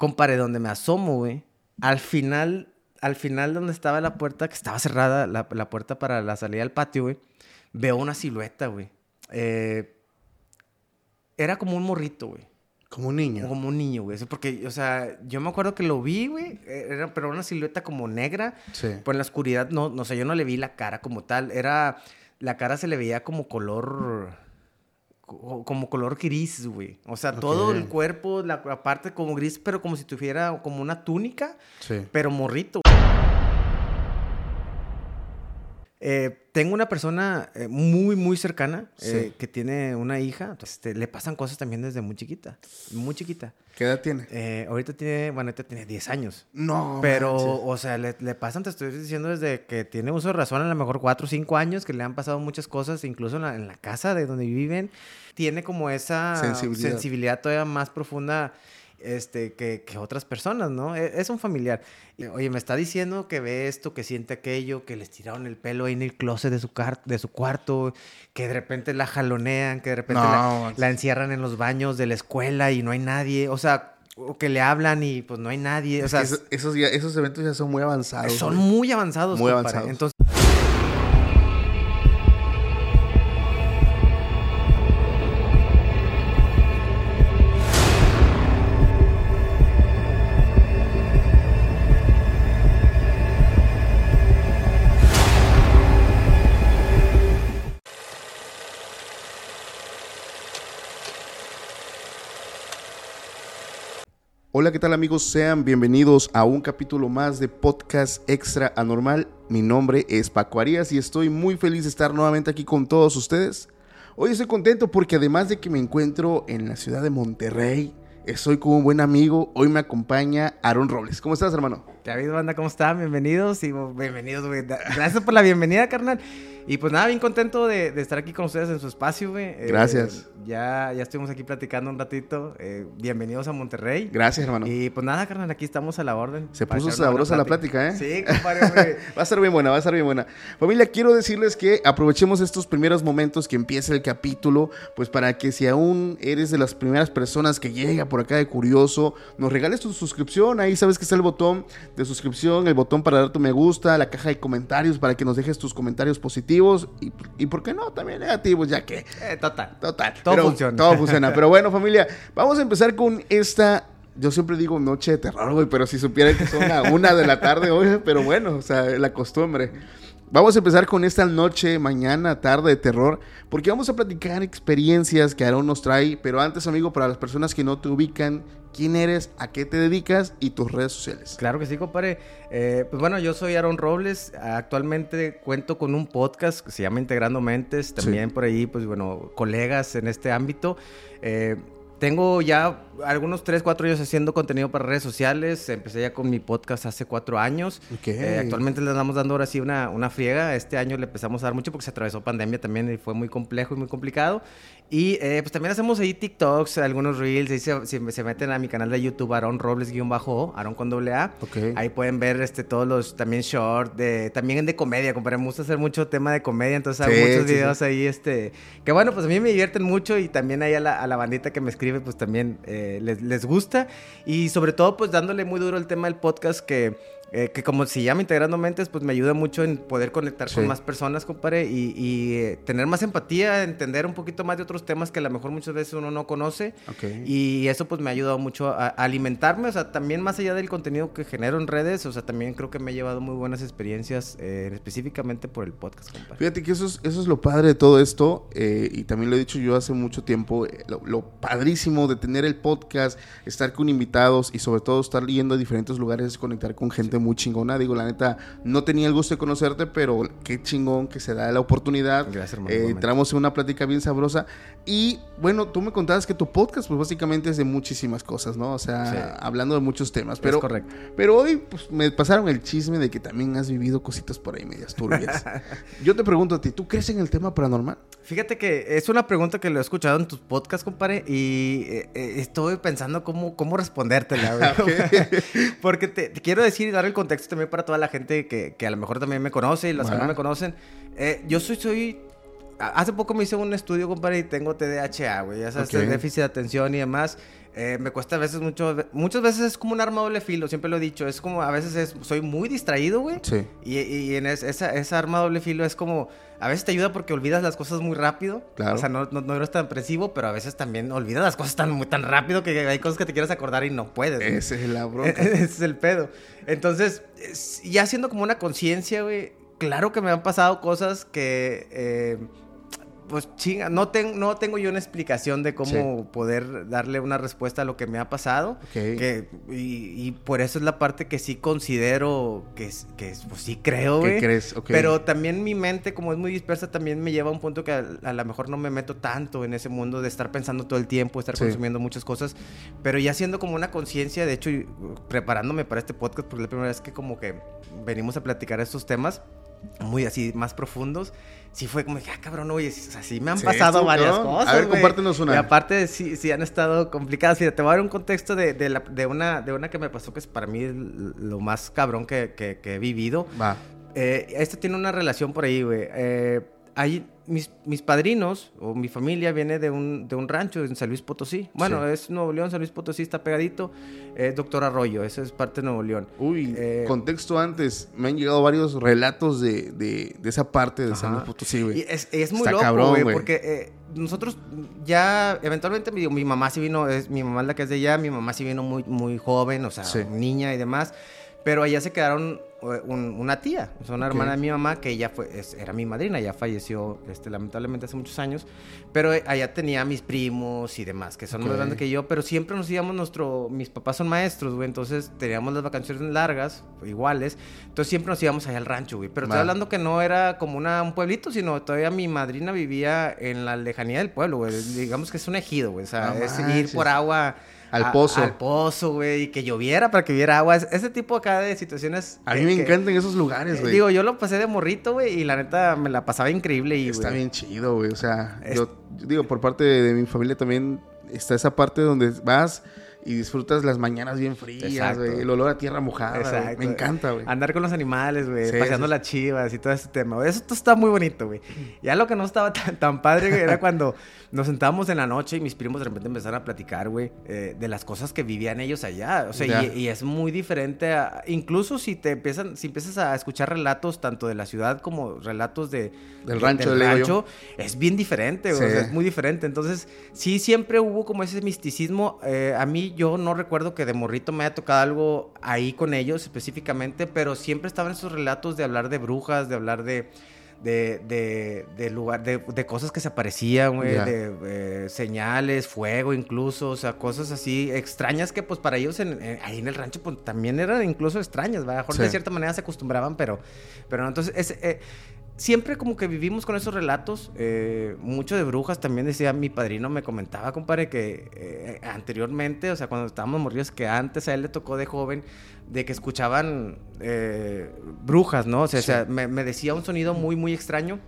Compare, donde me asomo, güey. Al final, al final donde estaba la puerta, que estaba cerrada, la, la puerta para la salida al patio, güey, veo una silueta, güey. Eh, era como un morrito, güey. Como un niño. Como un niño, güey. Porque, o sea, yo me acuerdo que lo vi, güey. Era, pero una silueta como negra. Sí. Pues en la oscuridad, no, no sé, yo no le vi la cara como tal. Era. La cara se le veía como color. Co- Como color gris, güey. O sea, todo el cuerpo, la, la parte como gris, pero como si tuviera como una túnica, Sí. pero morrito. Eh, tengo una persona eh, muy, muy cercana eh, que tiene una hija. Este, le pasan cosas también desde muy chiquita. Muy chiquita. ¿Qué edad tiene? Ahorita tiene, bueno, ahorita tiene 10 años. No. Pero, manches. o sea, le, le pasan, te estoy diciendo, desde que tiene uso de razón, a lo mejor 4 o 5 años, que le han pasado muchas cosas, incluso en la, en la casa de donde viven. Tiene como esa Sensibilidad. sensibilidad todavía más profunda este, que, que otras personas, ¿no? E- Es, un familiar. Oye, me está diciendo que ve esto, que siente aquello, que les tiraron el pelo ahí en el closet de su, car- de su cuarto, que de repente la jalonean, que de repente No, la, encierran en los baños de la escuela y no hay nadie. O sea, o que le hablan y pues no hay nadie. O Es sea, que esos, esos, ya- esos eventos ya son muy avanzados. son güey. muy avanzados. Muy compadre. avanzados. Entonces, Hola, ¿qué tal amigos? Sean bienvenidos a un capítulo más de Podcast Extra Anormal. Mi nombre es Paco Arias y estoy muy feliz de estar nuevamente aquí con todos ustedes. Hoy estoy contento porque además de que me encuentro en la ciudad de Monterrey, estoy con un buen amigo. Hoy me acompaña Aaron Robles. ¿Cómo estás, hermano? David, banda, ¿cómo están? Bienvenidos y oh, bienvenidos, güey. Gracias por la bienvenida, carnal. Y pues nada, bien contento de, de estar aquí con ustedes en su espacio, güey. Eh, Gracias. ya, ya estuvimos aquí platicando un ratito. Eh, bienvenidos a Monterrey. Gracias, hermano. Y pues nada, carnal, aquí estamos a la orden. Se puso sabrosa la plática, ¿eh? Sí, compadre, güey. Va a estar bien buena, va a estar bien buena. Familia, quiero decirles que aprovechemos estos primeros momentos que empieza el capítulo, pues para que si aún eres de las primeras personas que llega por acá de curioso, nos regales tu suscripción. Ahí sabes que está el botón de suscripción, el botón para dar tu me gusta, la caja de comentarios para que nos dejes tus comentarios positivos y, y por qué no, también negativos, ya que Eh, total. Total. Todo pero funciona. Todo funciona. Pero bueno, familia, vamos a empezar con esta. Yo siempre digo noche de terror, güey, pero si supieran que son a una de la tarde, hoy, pero bueno, o sea, la costumbre. Vamos a empezar con esta noche, mañana, tarde de terror, porque vamos a platicar experiencias que Aaron nos trae. Pero antes, amigo, para las personas que no te ubican, quién eres, a qué te dedicas y tus redes sociales. Claro que sí, compadre. Eh, pues bueno, yo soy Aaron Robles. Actualmente cuento con un podcast que se llama Integrando Mentes. También por ahí, pues bueno, colegas en este ámbito. Eh, tengo ya algunos 3, 4 años haciendo contenido para redes sociales. Empecé ya con mi podcast hace 4 años. Eh, actualmente le estamos dando ahora sí una, una friega. Este año le empezamos a dar mucho porque se atravesó pandemia también y fue muy complejo y muy complicado. Y eh, pues también hacemos ahí TikToks, algunos Reels. Ahí se, se- se meten a mi canal de YouTube, Aaron Robles-O, Aaron con doble A. Ahí pueden ver este, todos los también short, de, también de comedia, compadre. Me gusta hacer mucho tema de comedia, entonces hago Sí, muchos sí, videos ahí, este, que bueno, pues a mí me divierten mucho y también ahí a la, a la bandita que me escribe, pues también eh, les, les gusta. Y sobre todo, pues dándole muy duro el tema del podcast que... eh, que como se llama Integrando Mentes, pues me ayuda mucho en poder conectar Sí. con más personas, compadre, y, y, eh, tener más empatía, entender un poquito más de otros temas que a lo mejor muchas veces uno no conoce. Ok. Y eso pues me ha ayudado mucho a, a alimentarme, o sea, también más allá del contenido que genero en redes, o sea, también creo que me he llevado muy buenas experiencias eh, específicamente por el podcast, compadre. Fíjate que eso es, eso es lo padre de todo esto, eh, y también lo he dicho yo hace mucho tiempo, lo, lo padrísimo de tener el podcast, estar con invitados y sobre todo estar yendo a diferentes lugares, conectar con gente muy chingona. Digo, la neta, no tenía el gusto de conocerte, pero qué chingón que se da la oportunidad. Gracias, hermano, Eh, entramos en una plática bien sabrosa. Y bueno, tú me contabas que tu podcast, pues básicamente es de muchísimas cosas, ¿no? O sea, Sí. hablando de muchos temas. Pero, es correcto. pero hoy pues, me pasaron el chisme de que también has vivido cositas por ahí medias turbias. Yo te pregunto a ti, ¿tú crees en el tema paranormal? Fíjate que es una pregunta que lo he escuchado en tus podcasts, compadre, y eh, eh, estoy pensando cómo, cómo respondértela, güey. Porque te, te quiero decir y el contexto también para toda la gente que, que a lo mejor también me conoce y los que no me conocen. Eh, yo soy, soy hace poco me hice un estudio, compadre, y tengo TDAH, güey. Ya sabes, Ok. déficit de atención y demás. Eh, me cuesta a veces mucho, muchas veces es como un arma doble filo, siempre lo he dicho. Es como, a veces es, soy muy distraído, güey. Sí. Y, y en es- esa, esa arma doble filo es como, a veces te ayuda porque olvidas las cosas muy rápido. Claro. O sea, no, no, no eres tan presivo, pero a veces también olvidas las cosas tan, muy, tan rápido que hay cosas que te quieres acordar y no puedes. Ese es la bronca. Ese es el pedo. Entonces, es- ya siendo como una conciencia, güey, claro que me han pasado cosas que, eh, pues chinga, no, ten- no tengo yo una explicación de cómo poder darle una respuesta a lo que me ha pasado. Que, y, y por eso es la parte que sí considero que, que es- pues sí creo, ¿Qué crees? Ok. Pero también mi mente, como es muy dispersa, también me lleva a un punto que a, a lo mejor no me meto tanto en ese mundo de estar pensando todo el tiempo, estar Sí. consumiendo muchas cosas. Pero ya siendo como una conciencia, de hecho, uh, preparándome para este podcast, porque es la primera vez que como que venimos a platicar estos temas muy así, más profundos. Sí fue como, que, ah, cabrón, oye, o sea, sí me han Sí, pasado varias cosas. A ver, compártenos una. Y aparte, sí, sí han estado complicadas. Te voy a dar un contexto de, de, la- de una, de una que me pasó que es para mí lo más cabrón que, que- que he vivido. Va. Eh, esto tiene una relación por ahí, güey. Eh, hay mis, mis padrinos o mi familia viene de un, de un rancho en San Luis Potosí. Bueno, Sí. es Nuevo León, San Luis Potosí está pegadito. Es Doctor Arroyo, esa es parte de Nuevo León. Uy, Eh, contexto antes. Me han llegado varios relatos de, de, de esa parte de San. Luis Potosí, güey. Y es, es muy Está loco, cabrón, güey, porque eh, nosotros ya eventualmente mi, mi mamá sí vino, es, mi mamá es la que es de allá, mi mamá sí vino muy, muy joven, o sea, Sí. niña y demás, pero allá se quedaron eh, un- una tía, o sea, una Ok. hermana de mi mamá que ella fue, es- era mi madrina, ya falleció este, lamentablemente hace muchos años, pero eh, allá tenía a mis primos y demás, que son Ok. más grandes que yo, pero siempre nos íbamos nuestro, mis papás son maestros, güey, entonces teníamos las vacaciones largas, iguales, entonces siempre nos íbamos allá al rancho, güey, pero estoy Va. hablando que no era como una, un pueblito, sino todavía mi madrina vivía en la lejanía del pueblo, güey, digamos que es un ejido, güey, o sea, No es ir manches. por agua. Al a- pozo. Al pozo, güey, y que lloviera para que hubiera agua. Es- Ese tipo acá de situaciones. A mí me que- encantan esos lugares, eh, güey. Digo, yo lo pasé de morrito, güey, y la neta me la pasaba increíble. Y, Está bien chido, güey. O sea, Es- yo, yo digo, por parte de, de mi familia también está esa parte donde vas y disfrutas las mañanas bien frías, güey. El olor a tierra mojada. Exacto. Me encanta, güey. Andar con los animales, güey, Sí, paseando sí, las chivas y todo ese tema. Eso todo está muy bonito, güey. Ya lo que no estaba tan, tan padre, güey, era cuando nos sentábamos en la noche y mis primos de repente empezaron a platicar, güey, eh, de las cosas que vivían ellos allá. O sea, y, y es muy diferente a... Incluso si te empiezan, si empiezas a escuchar relatos tanto de la ciudad como relatos de... Del de- rancho, del es bien diferente, güey. Sí. O sea, es muy diferente. Entonces, sí, siempre hubo como ese misticismo. Eh, a mí, yo no recuerdo que de morrito me haya tocado algo ahí con ellos específicamente, pero siempre estaban esos relatos de hablar de brujas, de hablar de. De, de, de lugar, de, de cosas que se aparecían, güey, de eh, señales, fuego incluso, o sea, cosas así extrañas que pues para ellos en- en- ahí en el rancho pues también eran incluso extrañas, ¿verdad? A lo mejor Sí. de cierta manera se acostumbraban, pero, pero no, entonces es, eh, siempre como que vivimos con esos relatos, eh, mucho de brujas, también decía mi padrino, me comentaba, compadre, que eh, anteriormente, o sea, cuando estábamos morridos, que antes a él le tocó de joven, de que escuchaban eh, brujas, ¿no? O sea, o sea, me, me decía un sonido muy, muy extraño.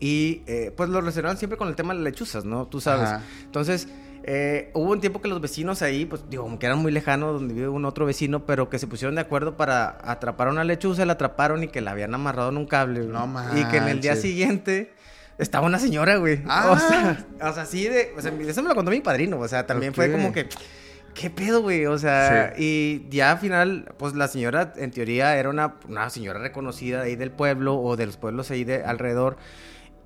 Y pues lo relacionaban siempre con el tema de las lechuzas, ¿no? Tú sabes. Ajá. Entonces, eh, hubo un tiempo que los vecinos ahí, pues digo, como que eran muy lejanos, donde vive un otro vecino, pero que se pusieron de acuerdo para atrapar a una lechuza, la atraparon y que la habían amarrado en un cable. No Y que en el día manches. siguiente estaba una señora, güey. Ah. O sea, o sea, así de. O sea, eso me lo contó mi padrino. O sea, también fue como que. ¿Qué pedo, güey? O sea, y ya al final, pues la señora, en teoría, era una, una señora reconocida de ahí del pueblo o de los pueblos ahí de alrededor,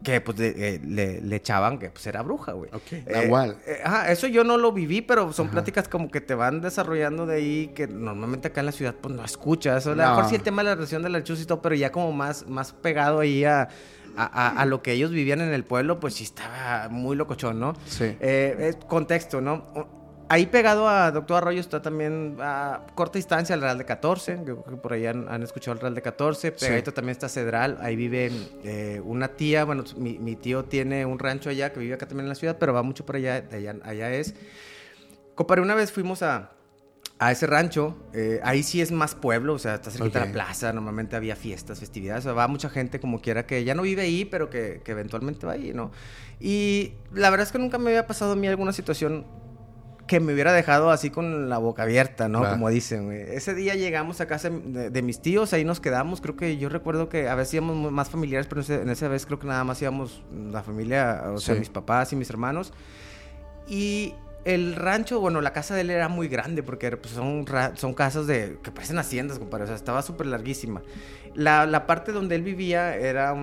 que pues eh, le, le echaban que pues era bruja, güey. Ok. Eh, Nahual. eh, ajá, eso yo no lo viví, pero son Ajá. pláticas como que te van desarrollando de ahí que normalmente acá en la ciudad pues no escuchas. O a lo No. mejor sí el tema de la relación de la lechuza y todo, pero ya como más, más pegado ahí a, a, a- a lo que ellos vivían en el pueblo, pues sí estaba muy locochón, ¿no? Sí. Eh, es contexto, ¿no? Ahí pegado a Doctor Arroyo está también a corta distancia el Real de 14. Yo creo que por ahí han, han escuchado el Real de 14. Sí. Pegadito también está Cedral. Ahí vive eh, una tía. Bueno, mi, mi tío tiene un rancho allá que vive acá también en la ciudad, pero va mucho por allá. allá, allá es. Compadre, una vez fuimos a, a ese rancho. eh, ahí sí es más pueblo, o sea, está cerquita de Ok. la plaza. Normalmente había fiestas, festividades. O sea, va mucha gente como quiera que ya no vive ahí, pero que, que eventualmente va ahí, ¿no? Y la verdad es que nunca me había pasado a mí alguna situación que me hubiera dejado así con la boca abierta, ¿no? Como dicen, güey. Ese día llegamos a casa de, mis tíos, ahí nos quedamos. Creo que yo recuerdo que a veces íbamos más familiares, pero en esa vez creo que nada más íbamos la familia, o sea, mis papás y mis hermanos. Y el rancho, bueno, la casa de él era muy grande porque pues, son, son casas de que parecen haciendas, compadre. O sea, estaba súper larguísima. La, la, parte donde él vivía era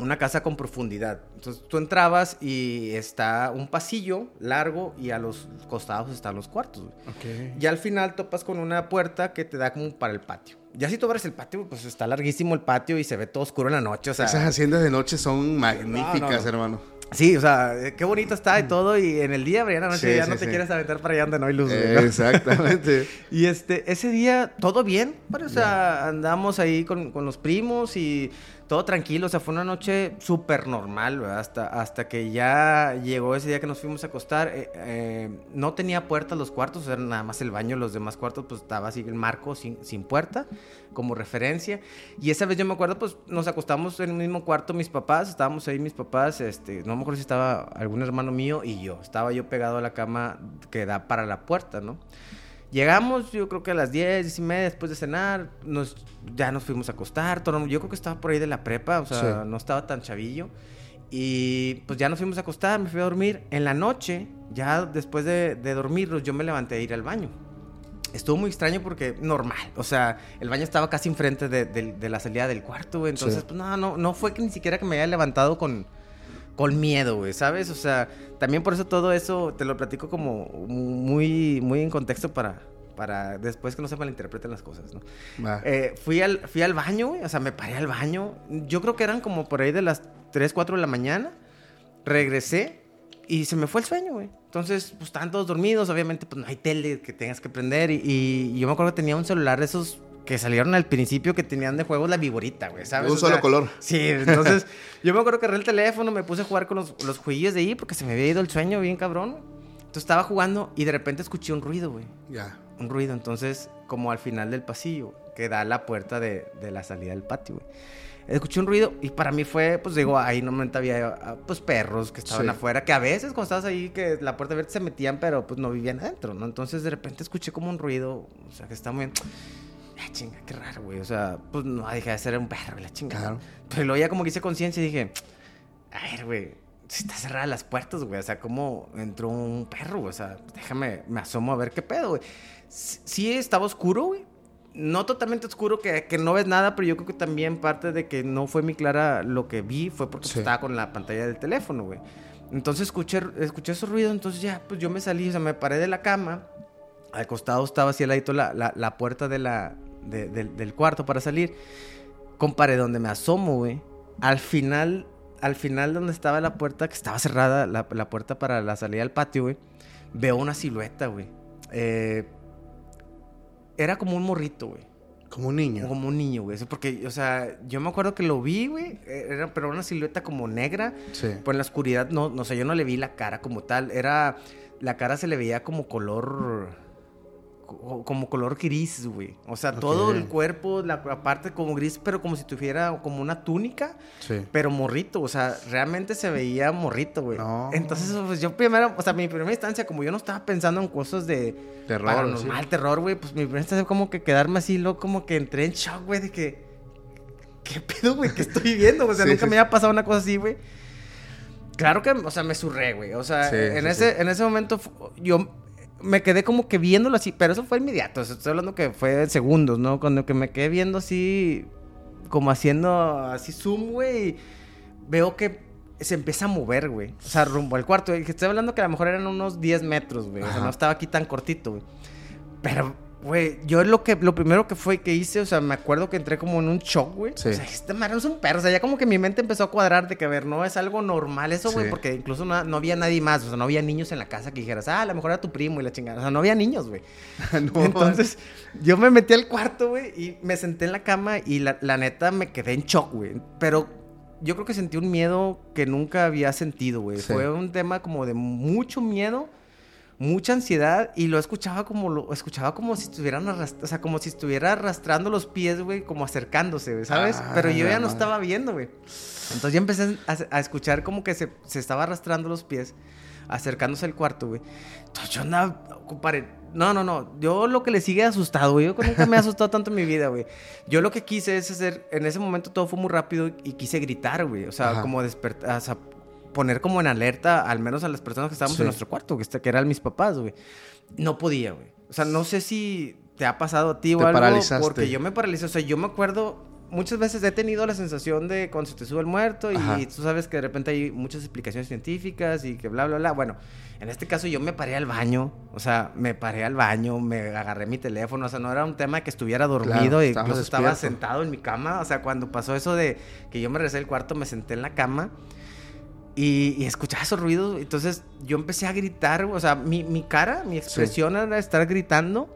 una casa con profundidad. Entonces tú entrabas y está un pasillo largo y a los costados están los cuartos. Okay. Y al final topas con una puerta que te da como para el patio. Ya si tú abres el patio, pues está larguísimo el patio y se ve todo oscuro en la noche. O sea, Esas haciendas de noche son magníficas, hermano. Sí, o sea, qué bonito está y todo. Y en el día, la noche ya no te quieres aventar para allá donde no hay luz. exactamente. y este, ese día, todo bien. o sea, andamos ahí con, con los primos y todo tranquilo, o sea, fue una noche súper normal, hasta, hasta que ya llegó ese día que nos fuimos a acostar. Eh, eh, no tenía puertas los cuartos, era nada más el baño, los demás cuartos, pues estaba así el marco sin, sin puerta, como referencia. Y esa vez yo me acuerdo, pues nos acostamos en el mismo cuarto mis papás, estábamos ahí mis papás, este, no me acuerdo si estaba algún hermano mío y yo, estaba yo pegado a la cama que da para la puerta, ¿no? Llegamos, yo creo que a las 10, 10 y media después de cenar, nos, ya nos fuimos a acostar. Todo, yo creo que estaba por ahí de la prepa, o sea, no estaba tan chavillo. Y pues ya nos fuimos a acostar, me fui a dormir. En la noche, ya después de, de dormirnos, yo me levanté a ir al baño. Estuvo muy extraño porque normal, o sea, el baño estaba casi enfrente de, de, la salida del cuarto, Entonces, pues no, no, no fue que ni siquiera que me haya levantado con, con miedo, güey, ¿sabes? O sea, también por eso todo eso te lo platico como muy, muy en contexto para, para después que no se malinterpreten las cosas, ¿no? Eh, fui, al, fui al baño, güey, o sea, me paré al baño. Yo creo que eran como por ahí de las 3, 4 de la mañana. Regresé y se me fue el sueño, güey. Entonces, pues estaban todos dormidos, obviamente, pues no hay tele que tengas que prender. Y, y yo me acuerdo que tenía un celular de esos que salieron al principio que tenían de juego la viborita, güey, ¿sabes? Un solo color. Sí, entonces yo me acuerdo que agarré el teléfono, me puse a jugar con los, los jueguillos de ahí porque se me había ido el sueño bien cabrón. Entonces estaba jugando y de repente escuché un ruido, güey. Ya. Un ruido, entonces como al final del pasillo, que da la puerta de, de la salida del patio, güey. Escuché un ruido y para mí fue, pues digo, ahí normalmente había ah, pues perros que estaban afuera, que a veces cuando estabas ahí, que la puerta abierta se metían, pero pues no vivían adentro, ¿no? Entonces de repente escuché como un ruido, o sea, que está muy... Ah, chinga, qué raro, güey. O sea, pues no, dejé de ser un perro, la chingada. Pero luego ya como que hice conciencia y dije, a ver, güey, si está cerrada las puertas, güey. O sea, ¿cómo entró un perro, güey? O sea, déjame, me asomo a ver qué pedo, güey. Sí estaba oscuro, güey. No totalmente oscuro, que, que, no ves nada, pero yo creo que también parte de que no fue muy clara lo que vi fue porque estaba con la pantalla del teléfono, güey. Entonces escuché, escuché ese ruido, entonces ya, pues yo me salí, o sea, me paré de la cama. Al costado estaba así al ladito la, la, la puerta de la, del cuarto para salir. Compare donde me asomo, güey. Al final, al final donde estaba la puerta, que estaba cerrada, la, puerta para la salida al patio, güey. Veo una silueta, güey. Eh, era como un morrito, güey. Como un niño. Como un niño, güey. Porque, o sea, yo me acuerdo que lo vi, güey. Era, pero una silueta como negra. Sí. Pues en la oscuridad, no, no sé, yo no le vi la cara como tal. Era. La cara se le veía como color como color gris, güey. O sea, todo el cuerpo, la, parte como gris, pero como si tuviera como una túnica, sí. pero morrito. O sea, realmente se veía morrito, güey. Entonces, pues yo primero, o sea, mi primera instancia, como yo no estaba pensando en cosas de terror, paranormal, terror, güey, pues mi primera instancia fue como que quedarme así, loco, como que entré en shock, güey, de que, ¿qué pedo, güey? ¿Qué estoy viendo? O sea, nunca me había pasado una cosa así, güey. Claro que, o sea, me surré, güey. O sea, en, ese, en ese momento yo me quedé como que viéndolo así, pero eso fue inmediato. Estoy hablando que fue en segundos, ¿no? Cuando que me quedé viendo así, como haciendo así zoom, güey, veo que se empieza a mover, güey. O sea, rumbo al cuarto. Estoy hablando que a lo mejor eran unos 10 metros, güey. O sea, no estaba aquí tan cortito, güey. Pero Güey, yo lo que lo primero que fue que hice, o sea, me acuerdo que entré como en un shock, güey. Sí. O sea, este no es un perro. O sea, ya como que mi mente empezó a cuadrar de que, a ver, no es algo normal eso, güey, porque incluso no, no, había nadie más. O sea, no había niños en la casa que dijeras, ah, a lo mejor era tu primo y la chingada. O sea, no había niños, güey. Entonces, yo me metí al cuarto, güey, y me senté en la cama y la, la neta me quedé en shock, güey. Pero yo creo que sentí un miedo que nunca había sentido, güey. Fue un tema como de mucho miedo mucha ansiedad y lo escuchaba como lo escuchaba como si estuvieran arrastrando, o sea, como si estuviera arrastrando los pies, güey, como acercándose, ¿sabes? Ah, Pero yo ya no estaba viendo, güey. Entonces ya empecé a, escuchar como que se, se, estaba arrastrando los pies acercándose al cuarto, güey. Entonces yo andaba, compadre, no, no, no. Yo lo que le sigue asustado, güey. Yo nunca me he asustado tanto en mi vida, güey. Yo lo que quise es hacer, en ese momento todo fue muy rápido y quise gritar, güey. O sea, como despertar, o sea, poner como en alerta al menos a las personas que estábamos en nuestro cuarto, que, este, que eran mis papás, güey. No podía, güey. O sea, no sé si te ha pasado a ti o algo. Porque yo me paralicé. O sea, yo me acuerdo muchas veces he tenido la sensación de cuando se te sube el muerto y, tú sabes que de repente hay muchas explicaciones científicas y que bla, bla, bla. Bueno, en este caso yo me paré al baño, o sea, me paré al baño, me agarré mi teléfono, o sea, no era un tema que estuviera dormido y incluso estaba sentado en mi cama, o sea, cuando pasó eso de que yo me regresé al cuarto, me senté en la cama. Y, escuchaba esos ruidos, entonces yo empecé a gritar, o sea, mi, mi cara, mi expresión era estar gritando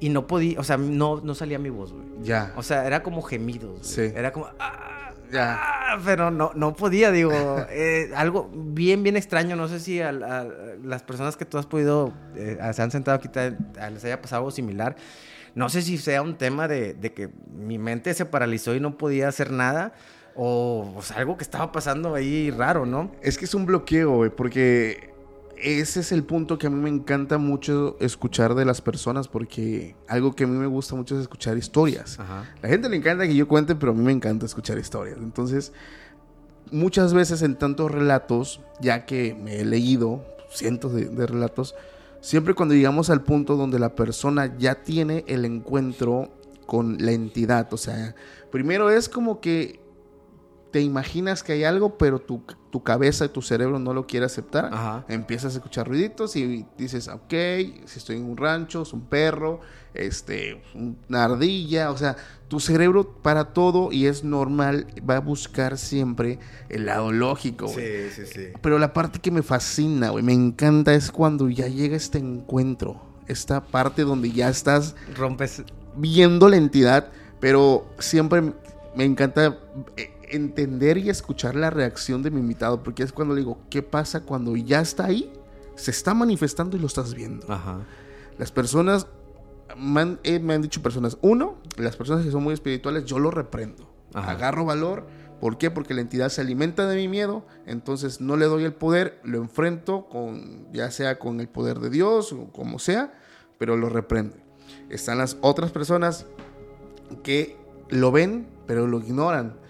y no podía, o sea, no, no salía mi voz, güey. Ya. O sea, era como gemidos. Sí. Era como. Ah, ya. Ah", pero no, no podía, digo. Eh, algo bien, bien extraño. No sé si a, las personas que tú has podido. Eh, se han sentado aquí, les haya pasado algo similar. No sé si sea un tema de, de que mi mente se paralizó y no podía hacer nada. O, sea, algo que estaba pasando ahí raro, ¿no? Es que es un bloqueo, güey, porque ese es el punto que a mí me encanta mucho escuchar de las personas, porque algo que a mí me gusta mucho es escuchar historias. La gente le encanta que yo cuente, pero a mí me encanta escuchar historias. Entonces, muchas veces en tantos relatos, ya que me he leído cientos de, de relatos, siempre cuando llegamos al punto donde la persona ya tiene el encuentro con la entidad, o sea, primero es como que te imaginas que hay algo, pero tu, tu cabeza y tu cerebro no lo quiere aceptar. Empiezas a escuchar ruiditos y dices, ok, si estoy en un rancho, es un perro, este, una ardilla, o sea, tu cerebro para todo y es normal, va a buscar siempre el lado lógico, Sí, sí, sí. Pero la parte que me fascina, güey, me encanta es cuando ya llega este encuentro, esta parte donde ya estás... Rompes... Viendo la entidad, pero siempre me encanta eh, entender y escuchar la reacción de mi invitado, porque es cuando le digo, ¿qué pasa cuando ya está ahí? Se está manifestando y lo estás viendo. Las personas, eh, me han, dicho personas, uno, las personas que son muy espirituales, yo lo reprendo. Agarro valor. ¿Por qué? Porque la entidad se alimenta de mi miedo, entonces no le doy el poder, lo enfrento con, ya sea con el poder de Dios o como sea, pero lo reprendo. Están las otras personas que lo ven, pero lo ignoran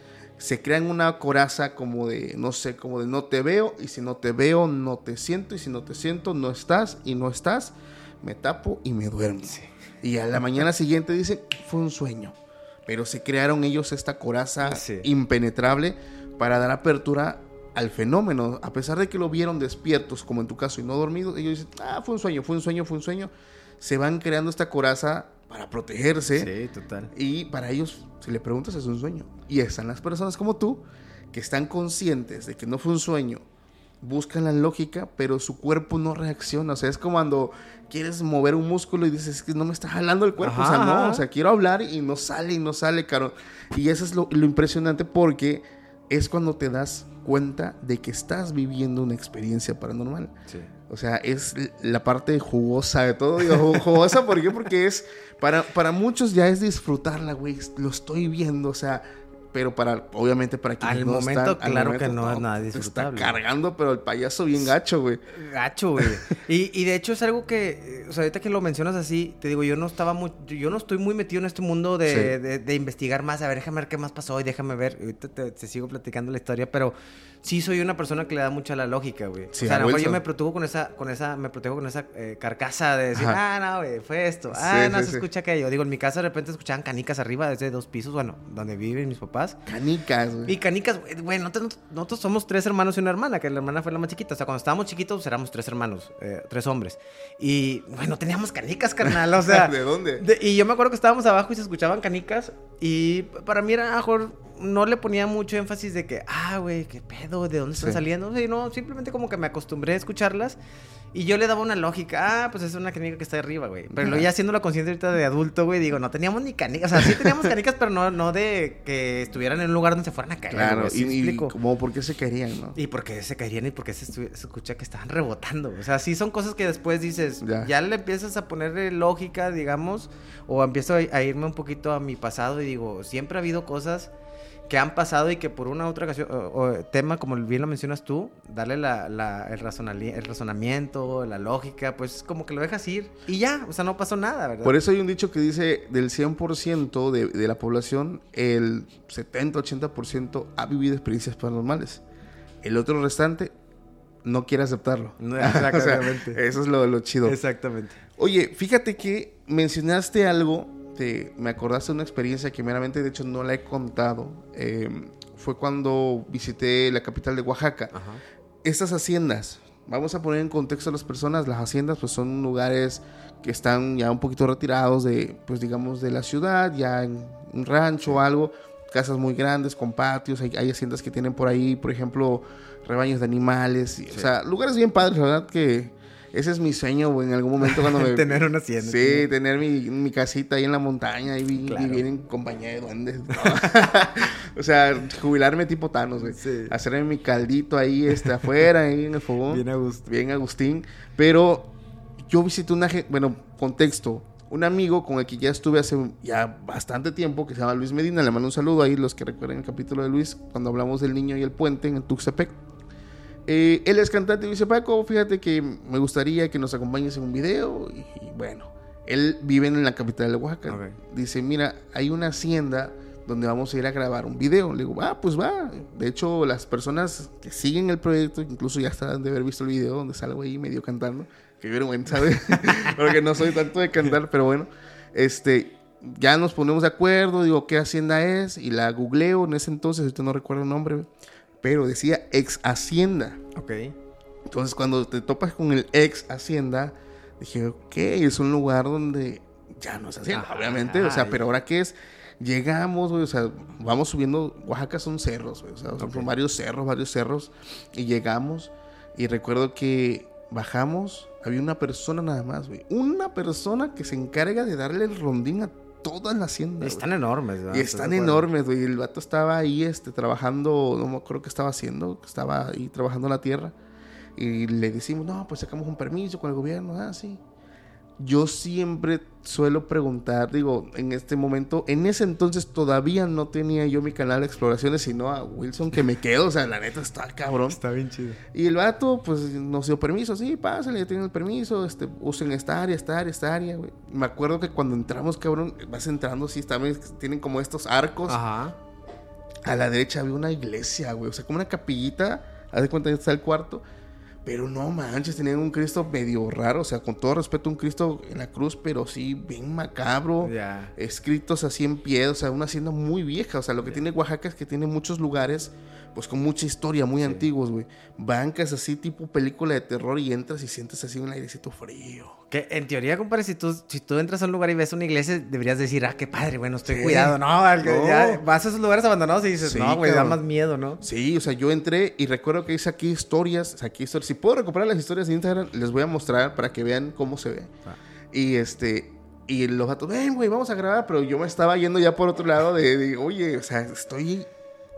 se crean una coraza como de, no sé, como de no te veo y si no te veo no te siento y si no te siento no estás y no estás, me tapo y me duermo. Y a la mañana siguiente dicen, fue un sueño. Pero se crearon ellos esta coraza impenetrable para dar apertura al fenómeno. A pesar de que lo vieron despiertos, como en tu caso, y no dormidos, ellos dicen, ah, fue un sueño, fue un sueño, fue un sueño. Se van creando esta coraza para protegerse. Sí, total. Y para ellos, si le preguntas, es un sueño. Y están las personas como tú, que están conscientes de que no fue un sueño, buscan la lógica, pero su cuerpo no reacciona. O sea, es como cuando quieres mover un músculo y dices, que no me está jalando el cuerpo. o sea, no, o sea, quiero hablar y no sale y no sale, caro. Y eso es lo, lo impresionante porque es cuando te das cuenta de que estás viviendo una experiencia paranormal. Sí. O sea, es la parte jugosa de todo. Jugosa, ¿por qué? Porque es, para, para muchos ya es disfrutarla, güey. Lo estoy viendo, o sea, pero para, obviamente para quienes al momento, claro que no, es nada disfrutable. Está cargando, pero el payaso bien gacho, güey. Gacho, güey. y, y, de hecho es algo que, o sea, ahorita que lo mencionas así, te digo, yo no estaba muy, yo no estoy muy metido en este mundo de, de, investigar más. A ver, déjame ver qué más pasó y déjame ver. Ahorita te sigo platicando la historia, pero sí soy una persona que le da mucha la lógica, güey. o sea, a lo mejor yo me protejo con esa, con esa, me protejo con esa eh, carcasa de decir, ah, no, güey, fue esto. Ah, no se escucha aquello. Digo, en mi casa de repente escuchaban canicas arriba desde dos pisos, bueno, donde viven mis papás. Canicas, güey. Y canicas, güey, nosotros, somos tres hermanos y una hermana, que la hermana fue la más chiquita. O sea, cuando estábamos chiquitos éramos tres hermanos, eh, tres hombres. Y, bueno, teníamos canicas, carnal, o sea. ¿De dónde? y yo me acuerdo que estábamos abajo y se escuchaban canicas. Y para mí era mejor no le ponía mucho énfasis de que, ah, güey, qué pedo, de dónde están saliendo. no, simplemente como que me acostumbré a escucharlas. Y yo le daba una lógica, ah, pues es una canica que está arriba, güey. Pero lo ya haciendo la conciencia ahorita de adulto, güey, digo, no teníamos ni canicas. O sea, sí teníamos canicas, pero no, no de que estuvieran en un lugar donde se fueran a caer. Claro, y, y como por qué se caerían, ¿no? Y por qué se caerían y por qué se, escucha que estaban rebotando. O sea, sí son cosas que después dices, ya, le empiezas a ponerle lógica, digamos, o empiezo a irme un poquito a mi pasado y digo, siempre ha habido cosas que han pasado y que por una u otra ocasión, o, tema, como bien lo mencionas tú, darle la, el, el razonamiento, la lógica, pues como que lo dejas ir y ya, o sea, no pasó nada, ¿verdad? Por eso hay un dicho que dice, del 100% de, de la población, el 70-80% ha vivido experiencias paranormales. El otro restante no quiere aceptarlo. Exactamente. eso es lo, lo chido. Exactamente. Oye, fíjate que mencionaste algo este, me acordaste de una experiencia que meramente, de hecho, no la he contado. Em, fue cuando visité la capital de Oaxaca. Estas haciendas, vamos a poner en contexto a las personas, las haciendas pues son lugares que están ya un poquito retirados de, pues digamos, de la ciudad, ya en un rancho o algo, casas muy grandes con patios, hay, haciendas que tienen por ahí, por ejemplo, rebaños de animales, o sea, lugares bien padres, la verdad que ese es mi sueño, güey, en algún momento cuando me... tener una hacienda. Sí, tener mi, casita ahí en la montaña y vivir en compañía de duendes. o sea, jubilarme tipo Thanos, güey. Sí. Hacerme mi caldito ahí este, afuera, ahí en el fogón. Bien Agustín. Bien Agustín. Pero yo visité una... Bueno, contexto. Un amigo con el que ya estuve hace ya bastante tiempo, que se llama Luis Medina. Le mando un saludo ahí, los que recuerden el capítulo de Luis, cuando hablamos del niño y el puente en Tuxtepec. Eh, él es cantante y dice, Paco, fíjate que me gustaría que nos acompañes en un video. Y, bueno, él vive en la capital de Oaxaca. Dice, mira, hay una hacienda donde vamos a ir a grabar un video. Le digo, ah, pues va. De hecho, las personas que siguen el proyecto, incluso ya están de haber visto el video donde salgo ahí medio cantando. Que vergüenza, Porque no soy tanto de cantar, pero bueno. Este, ya nos ponemos de acuerdo, digo, ¿qué hacienda es? Y la googleo en ese entonces, ahorita no recuerdo el nombre pero decía ex Hacienda. Ok. Entonces, cuando te topas con el ex Hacienda, dije, ok, es un lugar donde ya no es Hacienda, obviamente. O sea, pero ahora qué es, llegamos, güey, o sea, vamos subiendo. Oaxaca son cerros, güey, o sea, son varios cerros, varios cerros. Y llegamos, y recuerdo que bajamos, había una persona nada más, güey. Una persona que se encarga de darle el rondín a toda la hacienda. Están enormes, Y están enormes, güey. El vato estaba ahí este, trabajando, no me acuerdo qué estaba haciendo, estaba ahí trabajando en la tierra. Y le decimos, no, pues sacamos un permiso con el gobierno, ah, sí yo siempre suelo preguntar, digo, en este momento, en ese entonces todavía no tenía yo mi canal de exploraciones, sino a Wilson que me quedo, o sea, la neta está cabrón. Está bien chido. Y el vato, pues, nos dio permiso, sí, pásenle, ya tienen el permiso, este, usen esta área, esta área, esta área, güey. Me acuerdo que cuando entramos, cabrón, vas entrando, sí, también tienen como estos arcos. Ajá. A la derecha había una iglesia, güey, o sea, como una capillita, haz de cuenta está el cuarto pero no manches, tenían un Cristo medio raro, o sea, con todo respeto, un Cristo en la cruz, pero sí bien macabro. Escritos así en pie, o sea, una hacienda muy vieja. O sea, lo que tiene Oaxaca es que tiene muchos lugares pues con mucha historia, muy antiguos, güey. Bancas así tipo película de terror y entras y sientes así un airecito frío. Que en teoría, compadre, si tú, si tú entras a un lugar y ves una iglesia, deberías decir, ah, qué padre, bueno, estoy cuidado. No, vas a esos lugares abandonados y dices, no, güey, da más miedo, ¿no? Sí, o sea, yo entré y recuerdo que hice aquí historias, aquí historias. Si puedo recuperar las historias de Instagram, les voy a mostrar para que vean cómo se ve. Ah. Y este, y los gatos, ven, güey, vamos a grabar, pero yo me estaba yendo ya por otro lado de, de oye, o sea, estoy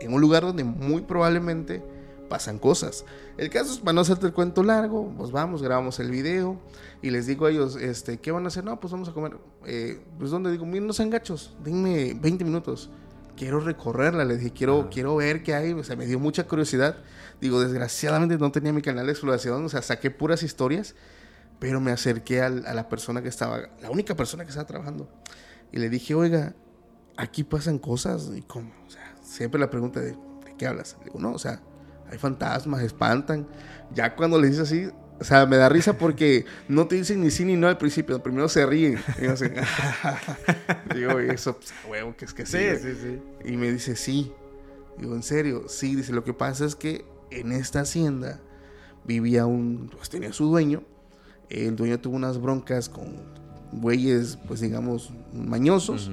en un lugar donde muy probablemente pasan cosas. El caso es, para no hacerte el cuento largo, pues vamos, grabamos el video y les digo a ellos, este, ¿qué van a hacer? No, pues vamos a comer. Eh, pues donde digo, miren, no sean gachos, denme 20 minutos. Quiero recorrerla, les dije, quiero, quiero ver qué hay. O sea, me dio mucha curiosidad. Digo, desgraciadamente no tenía mi canal de exploración, o sea, saqué puras historias, pero me acerqué a, a la persona que estaba, la única persona que estaba trabajando. Y le dije, oiga, aquí pasan cosas. ¿Y cómo? O sea, siempre la pregunta de, ¿de qué hablas? digo, no, o sea, hay fantasmas, espantan. Ya cuando le dices así, o sea, me da risa porque no te dicen ni sí ni no al principio, primero se ríen. Y digo, eso, pues, huevo, que es que sí. Sí, sí, sí. Y me dice, sí. Digo, ¿en serio? Sí, dice, lo que pasa es que en esta hacienda vivía un, pues tenía su dueño. El dueño tuvo unas broncas con bueyes, pues digamos, mañosos.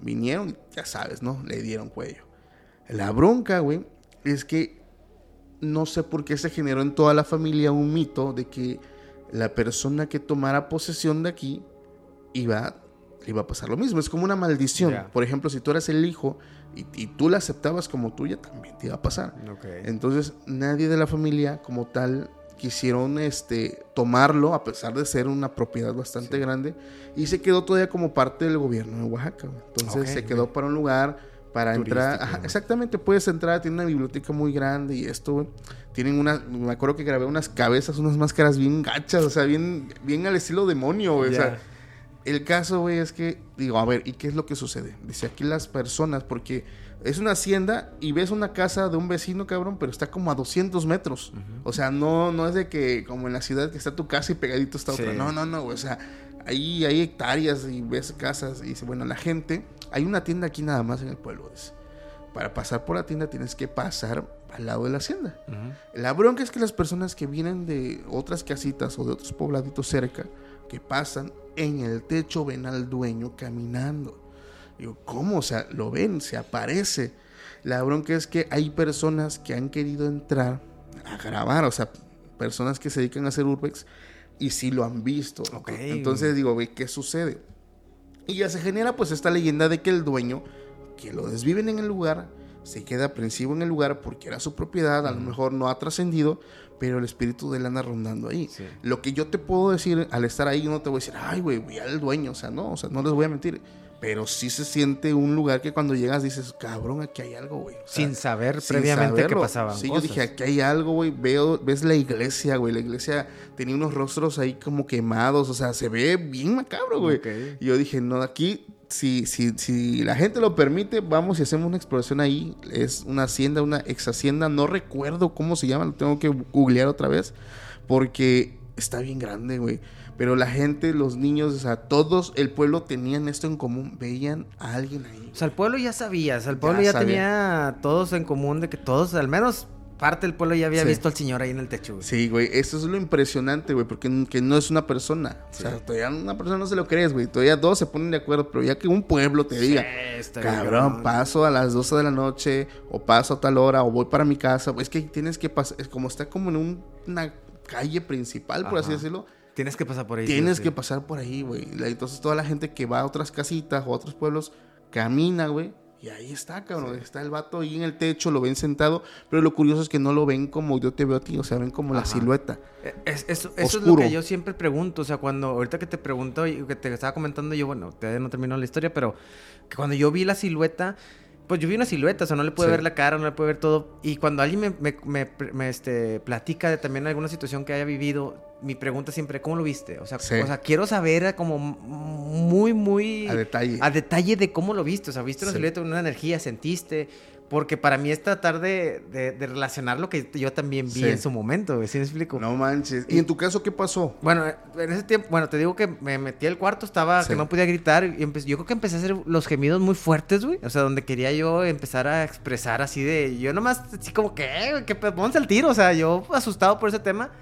Vinieron, ya sabes, ¿no? Le dieron cuello. La bronca, güey, es que no sé por qué se generó en toda la familia un mito de que la persona que tomara posesión de aquí iba, iba a pasar lo mismo. Es como una maldición. Por ejemplo, si tú eras el hijo y, tú la aceptabas como tuya, también te iba a pasar. Entonces, nadie de la familia como tal quisieron este, tomarlo, a pesar de ser una propiedad bastante grande, y se quedó todavía como parte del gobierno de Oaxaca. Entonces se quedó para un lugar para entrar. exactamente, puedes entrar, tiene una biblioteca muy grande y esto, Tienen una, me acuerdo que grabé unas cabezas, unas máscaras bien gachas, o sea, bien, bien al estilo demonio, O sea, el caso, güey, es que, digo, a ver, ¿y qué es lo que sucede? Dice aquí las personas, porque es una hacienda y ves una casa de un vecino, cabrón, pero está como a 200 metros. O sea, no, no es de que, como en la ciudad, que está tu casa y pegadito está otra. No, no, no, o sea, ahí hay hectáreas y ves casas y dice, bueno, la gente, hay una tienda aquí nada más en el pueblo. Para pasar por la tienda tienes que pasar al lado de la hacienda. La bronca es que las personas que vienen de otras casitas o de otros pobladitos cerca, que pasan en el techo, ven al dueño caminando. Digo, ¿cómo? O sea, lo ven, se aparece. La bronca es que hay personas que han querido entrar a grabar, o sea, personas que se dedican a hacer urbex y sí lo han visto. Entonces digo, ¿qué sucede? Y ya se genera pues esta leyenda de que el dueño, que lo desviven en el lugar, se queda aprensivo en el lugar porque era su propiedad, a lo mejor no ha trascendido, pero el espíritu de él anda rondando ahí. Lo que yo te puedo decir al estar ahí, no te voy a decir, ay, güey, voy al dueño, o sea, no, o sea, no les voy a mentir. Pero sí se siente un lugar que cuando llegas dices, cabrón, aquí hay algo, güey. sin saber previamente qué pasaba. Sí, yo dije, aquí hay algo, güey. Veo, ves la iglesia, güey. La iglesia tenía unos rostros ahí como quemados. O sea, se ve bien macabro, güey. Y yo dije, no, aquí, si, si, si la gente lo permite, vamos y hacemos una exploración ahí. Es una hacienda, una ex hacienda. No recuerdo cómo se llama, lo tengo que googlear otra vez. Porque está bien grande, güey. Pero la gente, los niños, o sea, todos el pueblo tenían esto en común, veían a alguien ahí. O sea, el pueblo ya sabía, o sea, el pueblo ya, tenía todos en común de que todos, al menos parte del pueblo ya había visto al señor ahí en el techo, güey. Sí, güey, eso es lo impresionante, güey, porque que no es una persona. O sea, todavía una persona no se lo crees, güey. Todavía dos se ponen de acuerdo, pero ya que un pueblo te diga, cabrón, paso a las 12 de la noche, o paso a tal hora, o voy para mi casa, es que tienes que pasar, es como está como en una calle principal, por así decirlo Tienes que pasar por ahí. Tienes que pasar por ahí, güey. Entonces toda la gente que va a otras casitas o a otros pueblos camina, güey. Y ahí está, cabrón. Está el vato ahí en el techo, lo ven sentado. Pero lo curioso es que no lo ven como yo te veo a ti, o sea, ven como la silueta. E, eso es lo que yo siempre pregunto. O sea, cuando ahorita que te pregunto y que te estaba comentando, yo, bueno, todavía no terminó la historia, pero que cuando yo vi la silueta, pues yo vi una silueta, o sea, no le pude ver la cara, no le pude ver todo. Y cuando alguien me, este, platica de también alguna situación que haya vivido, mi pregunta siempre, ¿cómo lo viste? O sea, o sea, quiero saber como muy, muy... A detalle. A detalle de cómo lo viste. O sea, viste una silueta, una energía, sentiste... Porque para mí es tratar de, de, relacionar lo que yo también vi en su momento, ¿sí me explico? No manches. ¿Y en tu caso qué pasó? Bueno, en ese tiempo, bueno, te digo que me metí al cuarto, estaba, que no podía gritar. Y yo creo que empecé a hacer los gemidos muy fuertes, güey. O sea, donde quería yo empezar a expresar así de. Yo nomás, así como que, eh, que ponte al tiro. O sea, yo asustado por ese tema.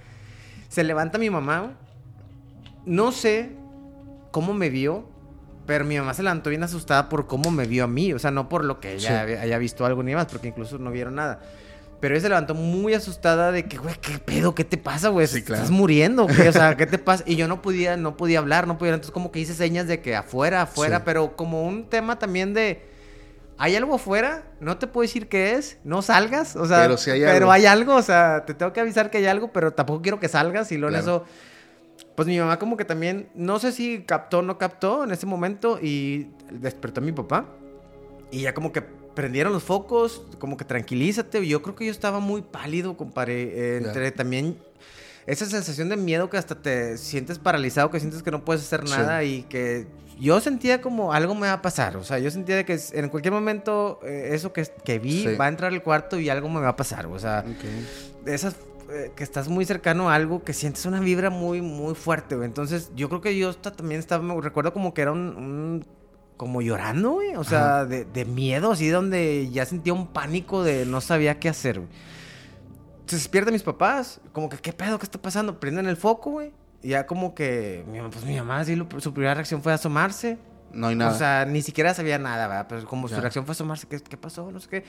Se levanta mi mamá, güey. No sé cómo me vio pero mi mamá se levantó bien asustada por cómo me vio a mí. O sea, no por lo que ella haya visto algo ni más, porque incluso no vieron nada. Pero ella se levantó muy asustada de que, güey, ¿qué pedo? ¿Qué te pasa, güey? Sí, claro. Estás muriendo, güey. O sea, ¿qué te pasa? Y yo no podía, no podía hablar, no podía. Entonces, como que hice señas de que afuera, afuera, pero como un tema también de. Hay algo afuera, no te puedo decir qué es, no salgas, o sea, pero, si hay, pero algo. hay algo, o sea, te tengo que avisar que hay algo, pero tampoco quiero que salgas y luego en eso pues mi mamá como que también, no sé si captó o no captó en ese momento y despertó a mi papá. Y ya como que prendieron los focos, como que tranquilízate. Yo creo que yo estaba muy pálido, compadre. entre también esa sensación de miedo que hasta te sientes paralizado, que sientes que no puedes hacer nada y que yo sentía como algo me va a pasar. O sea, yo sentía que en cualquier momento eh, eso que, que vi va a entrar al cuarto y algo me va a pasar. O sea, esas eh, que estás muy cercano a algo que sientes una vibra muy, muy fuerte, güey. Entonces, yo creo que yo también estaba, me recuerdo como que era un, como llorando, güey. O sea, de, de, miedo, así donde ya sentía un pánico de no sabía qué hacer, güey. Se despiertan mis papás, como que, ¿qué pedo? ¿Qué está pasando? Prenden el foco, güey. Y ya como que, pues mi mamá, sí, su primera reacción fue asomarse. No hay nada. O sea, ni siquiera sabía nada, ¿verdad? Pero como su reacción fue asomarse, ¿qué, qué pasó? No sé qué.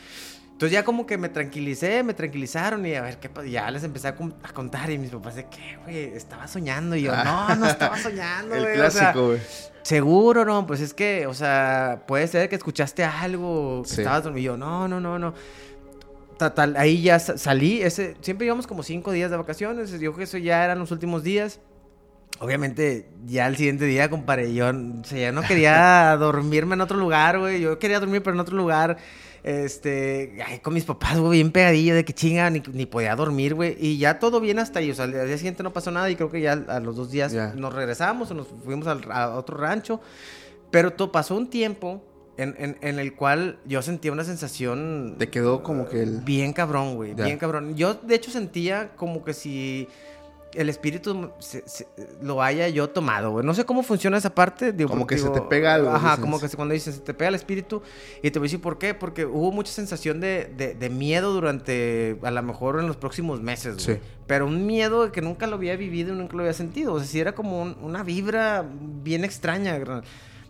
Entonces ya como que me tranquilicé, me tranquilizaron y a ver qué pa- ya les empecé a, con- a contar y mis papás de qué, güey, estaba soñando y yo, no, no estaba soñando, el güey. o sea, clásico, güey. Seguro, no, pues es que, o sea, puede ser que escuchaste algo, que Sí. estabas dormido. Y yo, no, no, no, no. Ahí ya sa- salí, ese, siempre íbamos como cinco días de vacaciones, yo creo que eso ya eran los últimos días. Obviamente, ya el siguiente día, compadre, yo, o sea, ya no quería dormirme en otro lugar, güey. Yo quería dormir, pero en otro lugar. Este, ay, con mis papás, güey, bien pegadillo, de que chinga, ni, ni podía dormir, güey. Y ya todo bien hasta ahí. O sea, al día siguiente no pasó nada y creo que ya a los dos días nos regresamos o nos fuimos al- a otro rancho. Pero to- pasó un tiempo en, en- en el cual yo sentía una sensación Te quedó como que el... bien cabrón, güey. Bien cabrón. Yo, de hecho, sentía como que si el espíritu se- se- lo haya yo tomado, güey. No sé cómo funciona esa parte. digo, Como que digo, se te pega algo, Ajá, dices. como que cuando dices, se te pega el espíritu. Y te voy a decir por qué. Porque hubo mucha sensación de, de- de miedo durante, a lo mejor en los próximos meses, güey. Sí. Pero un miedo que nunca lo había vivido y nunca lo había sentido. O sea, sí era como un- una vibra bien extraña.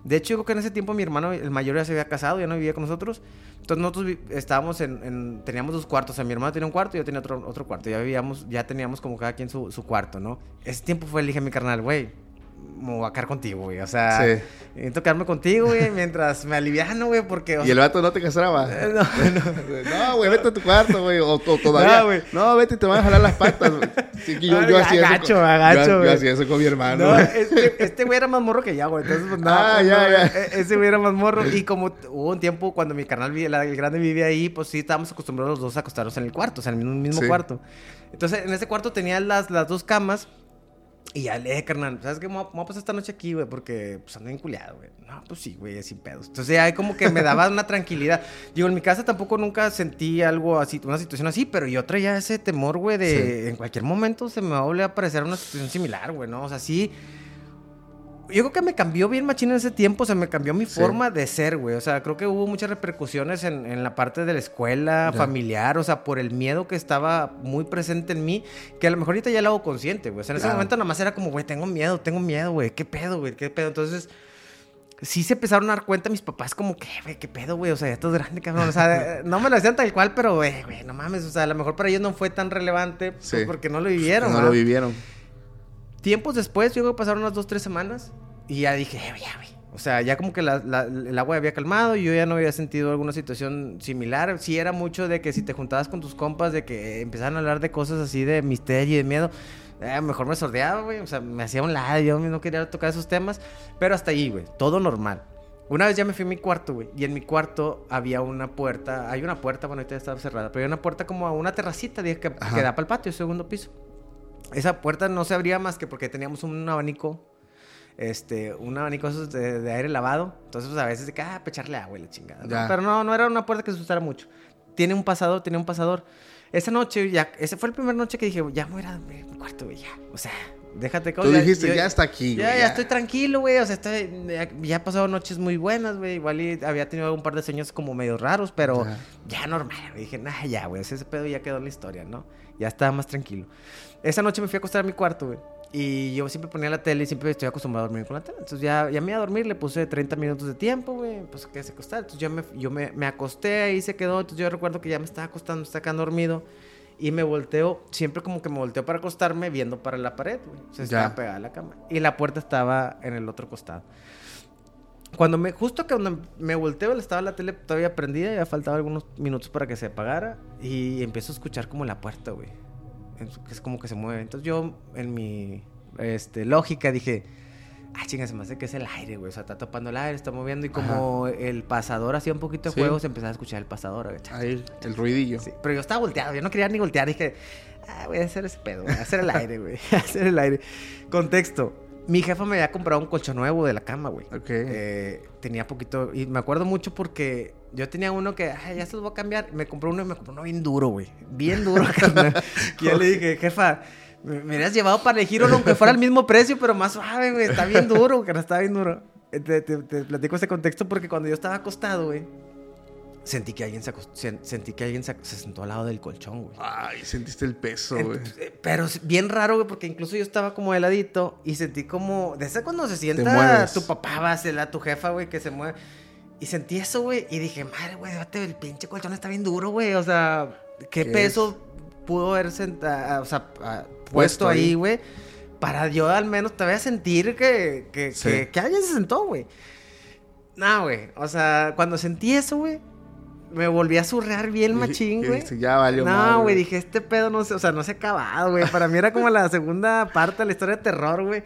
De hecho, yo que en ese tiempo mi hermano, el mayor, ya se había casado, ya no vivía con nosotros. Entonces nosotros estábamos en, en- teníamos dos cuartos. O sea, mi hermano tenía un cuarto y yo tenía otro, otro cuarto. Ya vivíamos, ya teníamos como cada quien su, su cuarto, ¿no? Ese tiempo fue, le dije a mi carnal, güey, me voy a quedar contigo, güey. O sea, Sí. necesito quedarme contigo, güey, mientras me aliviano, güey, porque... o Y el vato no te castraba. No, No, güey, vete a tu cuarto, güey. O, o todavía. No, güey. No, vete, te van a jalar las patas, güey. Sí, que yo, hacía eso. agacho, con- agacho, yo- hacía eso con mi hermano. No, este, este güey era más morro que ya, güey. Entonces, pues, no. Ah, pues, ya, no, ya. e- Ese güey era más morro. Y como hubo un tiempo cuando mi carnal, la- el grande vivía ahí, pues sí, estábamos acostumbrados los dos a acostarnos en el cuarto, o sea, en el mismo, mismo Sí. cuarto. Entonces, en ese cuarto tenía las, las dos camas. Y ya le dije, carnal, ¿sabes qué? Me voy a- pasar esta noche aquí, güey, porque pues ando bien culiado, güey. No, pues sí, güey, sin pedos. Entonces, ahí como que me daba una tranquilidad. Digo, en mi casa tampoco nunca sentí algo así, una situación así, pero yo traía ese temor, güey, de en cualquier momento se me va a volver a aparecer una situación similar, güey, ¿no? O sea, sí. Yo creo que me cambió bien machín en ese tiempo, o sea, me cambió mi Sí. forma de ser, güey. O sea, creo que hubo muchas repercusiones en, en la parte de la escuela, Ya. familiar, o sea, por el miedo que estaba muy presente en mí, que a lo mejor ahorita ya lo hago consciente, güey. O sea, en ese momento nada más era como, güey, tengo miedo, tengo miedo, güey, ¿qué pedo, güey? ¿Qué pedo? Entonces, sí se empezaron a dar cuenta mis papás como que, güey, qué pedo, güey, o sea, ya estás grande, cabrón. O sea, no me lo decían tal cual, pero, güey, güey, no mames, o sea, a lo mejor para ellos no fue tan relevante pues, porque no lo vivieron, no ¿verdad? lo vivieron. Tiempos después, yo creo que pasaron unas dos, tres semanas y ya dije, "Eh, ya, güey. O sea, ya como que la- la- el agua había calmado y yo ya no había sentido alguna situación similar. Sí era mucho de que si te juntabas con tus compas, de que empezaban a hablar de cosas así de misterio y de miedo, eh, mejor me sordeaba, güey. O sea, me hacía un lado, yo no quería tocar esos temas. Pero hasta ahí, güey, todo normal. Una vez ya me fui a mi cuarto, güey, y en mi cuarto había una puerta, hay una puerta, bueno, ahorita estaba cerrada, pero hay una puerta como a una terracita, dije, que, que da para el patio, segundo piso. Esa puerta no se abría más que porque teníamos un abanico, este, un abanico de, de aire lavado. Entonces, pues, a veces de que, ah, pecharle agua y la chingada. ¿no? Pero no, no era una puerta que se usara mucho. Tiene un pasador, tiene un pasador. Esa noche, ya, esa fue la primera noche que dije, ya me voy a ir a mi cuarto, güey, ya. O sea, déjate Tú dijiste, ya está aquí, Ya, güey. ya estoy tranquilo, güey. O sea, estoy, ya, ya he pasado noches muy buenas, güey. Igual y había tenido un par de sueños como medio raros, pero Ya. ya, normal. güey. Dije, nah, ya, güey. Ese pedo ya quedó en la historia, ¿no? Ya estaba más tranquilo. Esa noche me fui a acostar a mi cuarto, güey. Y yo siempre ponía la tele y siempre estoy acostumbrado a dormir con la tele. Entonces ya, ya me iba a dormir, le puse 30 minutos de tiempo, güey. Pues que se acostar. Entonces yo, me, yo me, me acosté ahí se quedó. Entonces yo recuerdo que ya me estaba acostando, me estaba quedando dormido. Y me volteo, siempre como que me volteo para acostarme viendo para la pared, güey. O sea, Ya. estaba pegada a la cama. Y la puerta estaba en el otro costado. Cuando me, justo que cuando me volteo, estaba la tele todavía prendida, ya faltaba algunos minutos para que se apagara. Y empiezo a escuchar como la puerta, güey. Es como que se mueve. Entonces yo, en mi este, lógica, dije, ah, chinga, se me hace que es el aire, güey. O sea, está topando el aire, está moviendo. Y como el pasador hacía un poquito de Sí. juego, se empezaba a escuchar el pasador, güey. Ahí, el ruidillo. Sí, pero yo estaba volteado, yo no quería ni voltear. Dije, ah, voy a hacer ese pedo, voy a hacer el aire, güey. a hacer el aire. Contexto. Mi jefa me había comprado un colchón nuevo de la cama, güey. Ok. Eh, tenía poquito. Y me acuerdo mucho porque yo tenía uno que, "Ay, ya se los voy a cambiar. Me compró uno y me compró uno bien duro, güey. Bien duro. Y yo le dije, jefa, me, me hubieras llevado para elegir uno aunque fuera el mismo precio, pero más suave, güey. Está bien duro, carnal, está bien duro. Eh, Te, te- te platico ese contexto porque cuando yo estaba acostado, güey, sentí que alguien se, sentí que alguien se, sentó al lado del colchón, güey. Ay, sentiste el peso, güey. Eh, pero bien raro, güey, porque incluso yo estaba como heladito y sentí como, de ese cuando se sienta tu papá, va a tu jefa, güey, que se mueve. Y sentí eso, güey, y dije, madre, güey, el pinche colchón está bien duro, güey. O sea, ¿qué, peso pudo haber sentado, o sea, puesto ahí, güey? Para yo al menos te voy a sentir que, que, que, que alguien se sentó, güey. No, güey. O sea, cuando sentí eso, güey, me volví a surrear bien machín, güey. Ya valió No, güey, dije, este pedo no se, o sea, no se ha acabado, güey. Para mí era como la segunda parte de la historia de terror, güey.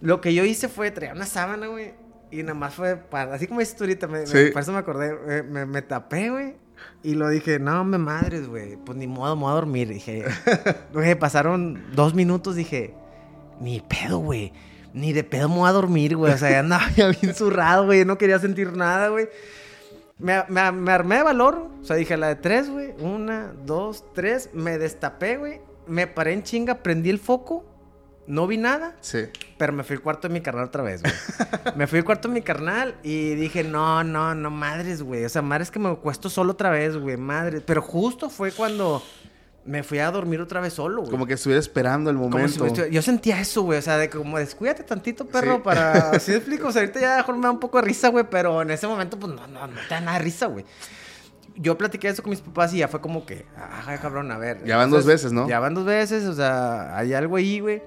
Lo que yo hice fue traer una sábana, güey. Y nada más fue para, así como dices tú ahorita, me, por eso me acordé, me, me, tapé, güey. Y lo dije, no, me madres, güey. Pues ni modo, me voy a dormir. Dije, güey, pasaron dos minutos, dije, ni pedo, güey. Ni de pedo me voy a dormir, güey. O sea, ya andaba ya bien zurrado, güey. No quería sentir nada, güey. Me, me, me, armé de valor. O sea, dije la de tres, güey. Una, dos, tres. Me destapé, güey. Me paré en chinga, prendí el foco. No vi nada. Sí. Pero me fui al cuarto de mi carnal otra vez, güey. me fui al cuarto de mi carnal y dije, no, no, no, madres, güey. O sea, madres que me cuesto solo otra vez, güey. Madre. Pero justo fue cuando me fui a dormir otra vez solo, güey. Como que estuviera esperando el momento. yo sentía eso, güey. O sea, de como descuídate tantito, perro, para. Así explico. O sea, ahorita ya mejor me da un poco de risa, güey. Pero en ese momento, pues no, no, no te da nada de risa, güey. Yo platiqué eso con mis papás y ya fue como que, ajá, cabrón, a ver. Ya van dos veces, ¿no? Ya van dos veces, o sea, hay algo ahí, güey.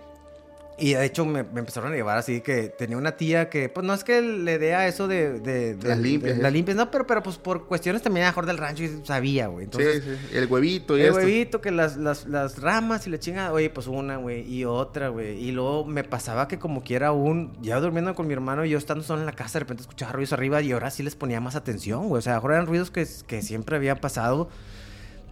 Y de hecho me, empezaron a llevar así que tenía una tía que, pues no es que le dé a eso de... de, las limpias. Las limpias, no, pero, pero pues por cuestiones también mejor del rancho y sabía, güey. Entonces, sí, sí. El huevito y El huevito, que las, las, las ramas y la chinga, oye, pues una, güey, y otra, güey. Y luego me pasaba que como quiera un, ya durmiendo con mi hermano y yo estando solo en la casa, de repente escuchaba ruidos arriba y ahora sí les ponía más atención, güey. O sea, ahora eran ruidos que, que siempre había pasado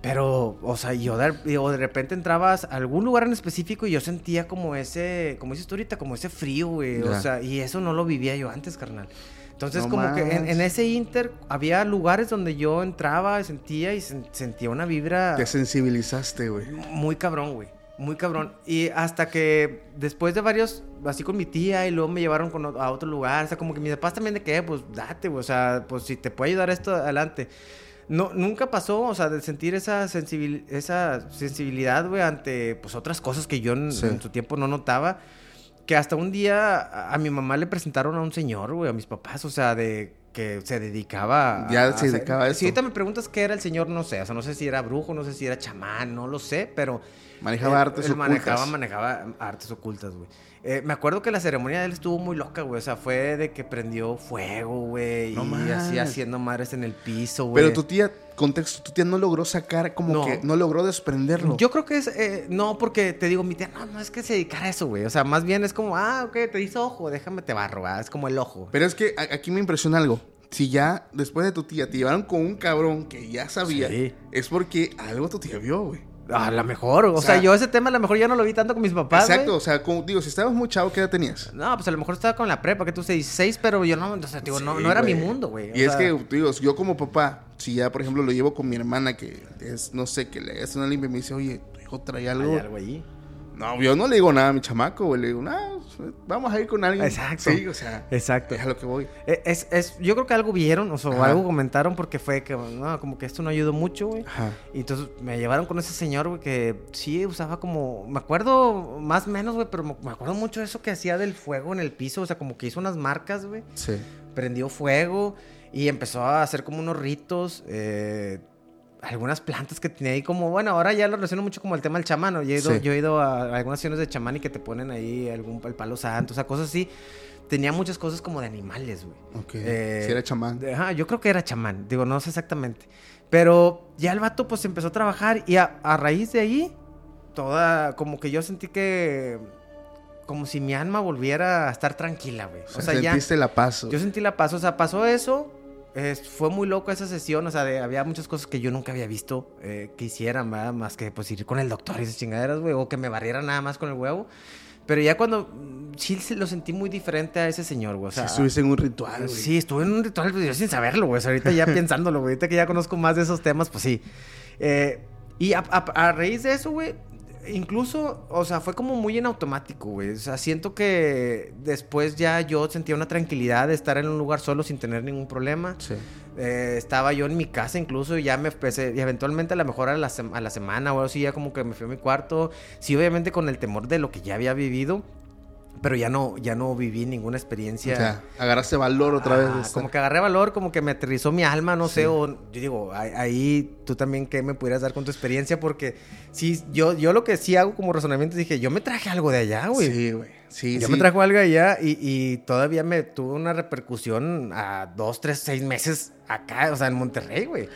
pero, o sea, yo de, de repente entrabas a algún lugar en específico y yo sentía como ese, como dices tú ahorita, como ese frío, güey. O sea, y eso no lo vivía yo antes, carnal. Entonces, como que en, ese inter había lugares donde yo entraba, sentía y sentía una vibra. Te sensibilizaste, güey. Muy cabrón, güey. Muy cabrón. Y hasta que después de varios, así con mi tía, y luego me llevaron a otro lugar. O sea, como que mis papás también de que, pues date, güey. O sea, pues si te puede ayudar esto, adelante. No, nunca pasó, o sea, de sentir esa, esa sensibilidad, güey, ante pues otras cosas que yo en, su tiempo no notaba. Que hasta un día a, mi mamá le presentaron a un señor, güey, a mis papás, o sea, de que se dedicaba a, Ya se dedicaba a eso. Si ahorita me preguntas qué era el señor, no sé, o sea, no sé si era brujo, no sé si era chamán, no lo sé, pero... Manejaba artes ocultas. Manejaba, manejaba artes ocultas, güey. Eh, me acuerdo que la ceremonia de él estuvo muy loca, güey. O sea, fue de que prendió fuego, güey. y así haciendo madres en el piso, güey. Pero tu tía, contexto, tu tía no logró sacar como que no logró desprenderlo. Yo creo que es, eh, no, porque te digo, mi tía, no, no es que se dedicara a eso, güey. O sea, más bien es como, ah, ok, te hizo ojo, déjame te barro, ¿verdad? es como el ojo. Pero es que aquí me impresiona algo. Si ya después de tu tía te llevaron con un cabrón que ya sabía, es porque algo tu tía vio, güey. A lo mejor, o, sea, yo ese tema a lo mejor ya no lo vi tanto con mis papás. Exacto, o sea, como, digo, si estabas muy chavo, ¿qué edad tenías? No, pues a lo mejor estaba con la prepa, que tú 16, pero yo no, o sea, digo, no, no, era mi mundo, güey. Y es que, digo, yo como papá, si ya, por ejemplo, lo llevo con mi hermana, que es, no sé, que le hace una limpia y me dice, oye, tu hijo trae algo. ¿Hay algo ahí? No, yo no le digo nada a mi chamaco, güey. Le digo, no, vamos a ir con alguien. Exacto. Sí, o sea, Exacto. es a lo que voy. E, es, es, yo creo que algo vieron, o sea, algo comentaron porque fue que, no, como que esto no ayudó mucho, güey. Ajá. Y entonces me llevaron con ese señor, güey, que sí usaba como, me acuerdo más o menos, güey, pero me acuerdo mucho de eso que hacía del fuego en el piso, o sea, como que hizo unas marcas, güey. Sí. Prendió fuego y empezó a hacer como unos ritos, eh algunas plantas que tenía ahí como, bueno, ahora ya lo relaciono mucho como el tema del chamán, yo he ido, yo he ido a algunas sesiones de chamán y que te ponen ahí algún el palo santo, o sea, cosas así. Tenía muchas cosas como de animales, güey. Ok. Eh, era chamán. Ajá, yo creo que era chamán, digo, no sé exactamente. Pero ya el vato pues empezó a trabajar y a, raíz de ahí, toda, como que yo sentí que como si mi alma volviera a estar tranquila, güey. O sea, sentiste la paz. Yo sentí la paz, o sea, pasó eso, fue muy loco esa sesión, o sea, había muchas cosas que yo nunca había visto eh, que hicieran, más que pues ir con el doctor y esas chingaderas, güey, o que me barrieran nada más con el huevo. Pero ya cuando mm, sí lo sentí muy diferente a ese señor, güey. O sea, sí, estuviste en un ritual, güey. Sí, estuve en un ritual, pues, yo sin saberlo, güey. ahorita ya pensándolo, güey. Ahorita que ya conozco más de esos temas, pues sí. Eh, y a, raíz de eso, güey, incluso, o sea, fue como muy en automático, güey. O sea, siento que después ya yo sentía una tranquilidad de estar en un lugar solo sin tener ningún problema. Sí. Eh, estaba yo en mi casa incluso y ya me empecé, y eventualmente a lo mejor a la, a la semana o algo así, ya como que me fui a mi cuarto. Sí, obviamente con el temor de lo que ya había vivido, pero ya no, ya no viví ninguna experiencia. O sea, agarraste valor otra vez. Como que agarré valor, como que me aterrizó mi alma, no sé, o yo digo, ahí, tú también qué me pudieras dar con tu experiencia, porque sí, yo, yo lo que sí hago como razonamiento dije, yo me traje algo de allá, güey. Sí, güey. Sí, yo me trajo algo de allá y, y, todavía me tuvo una repercusión a dos, tres, seis meses acá, o sea, en Monterrey, güey.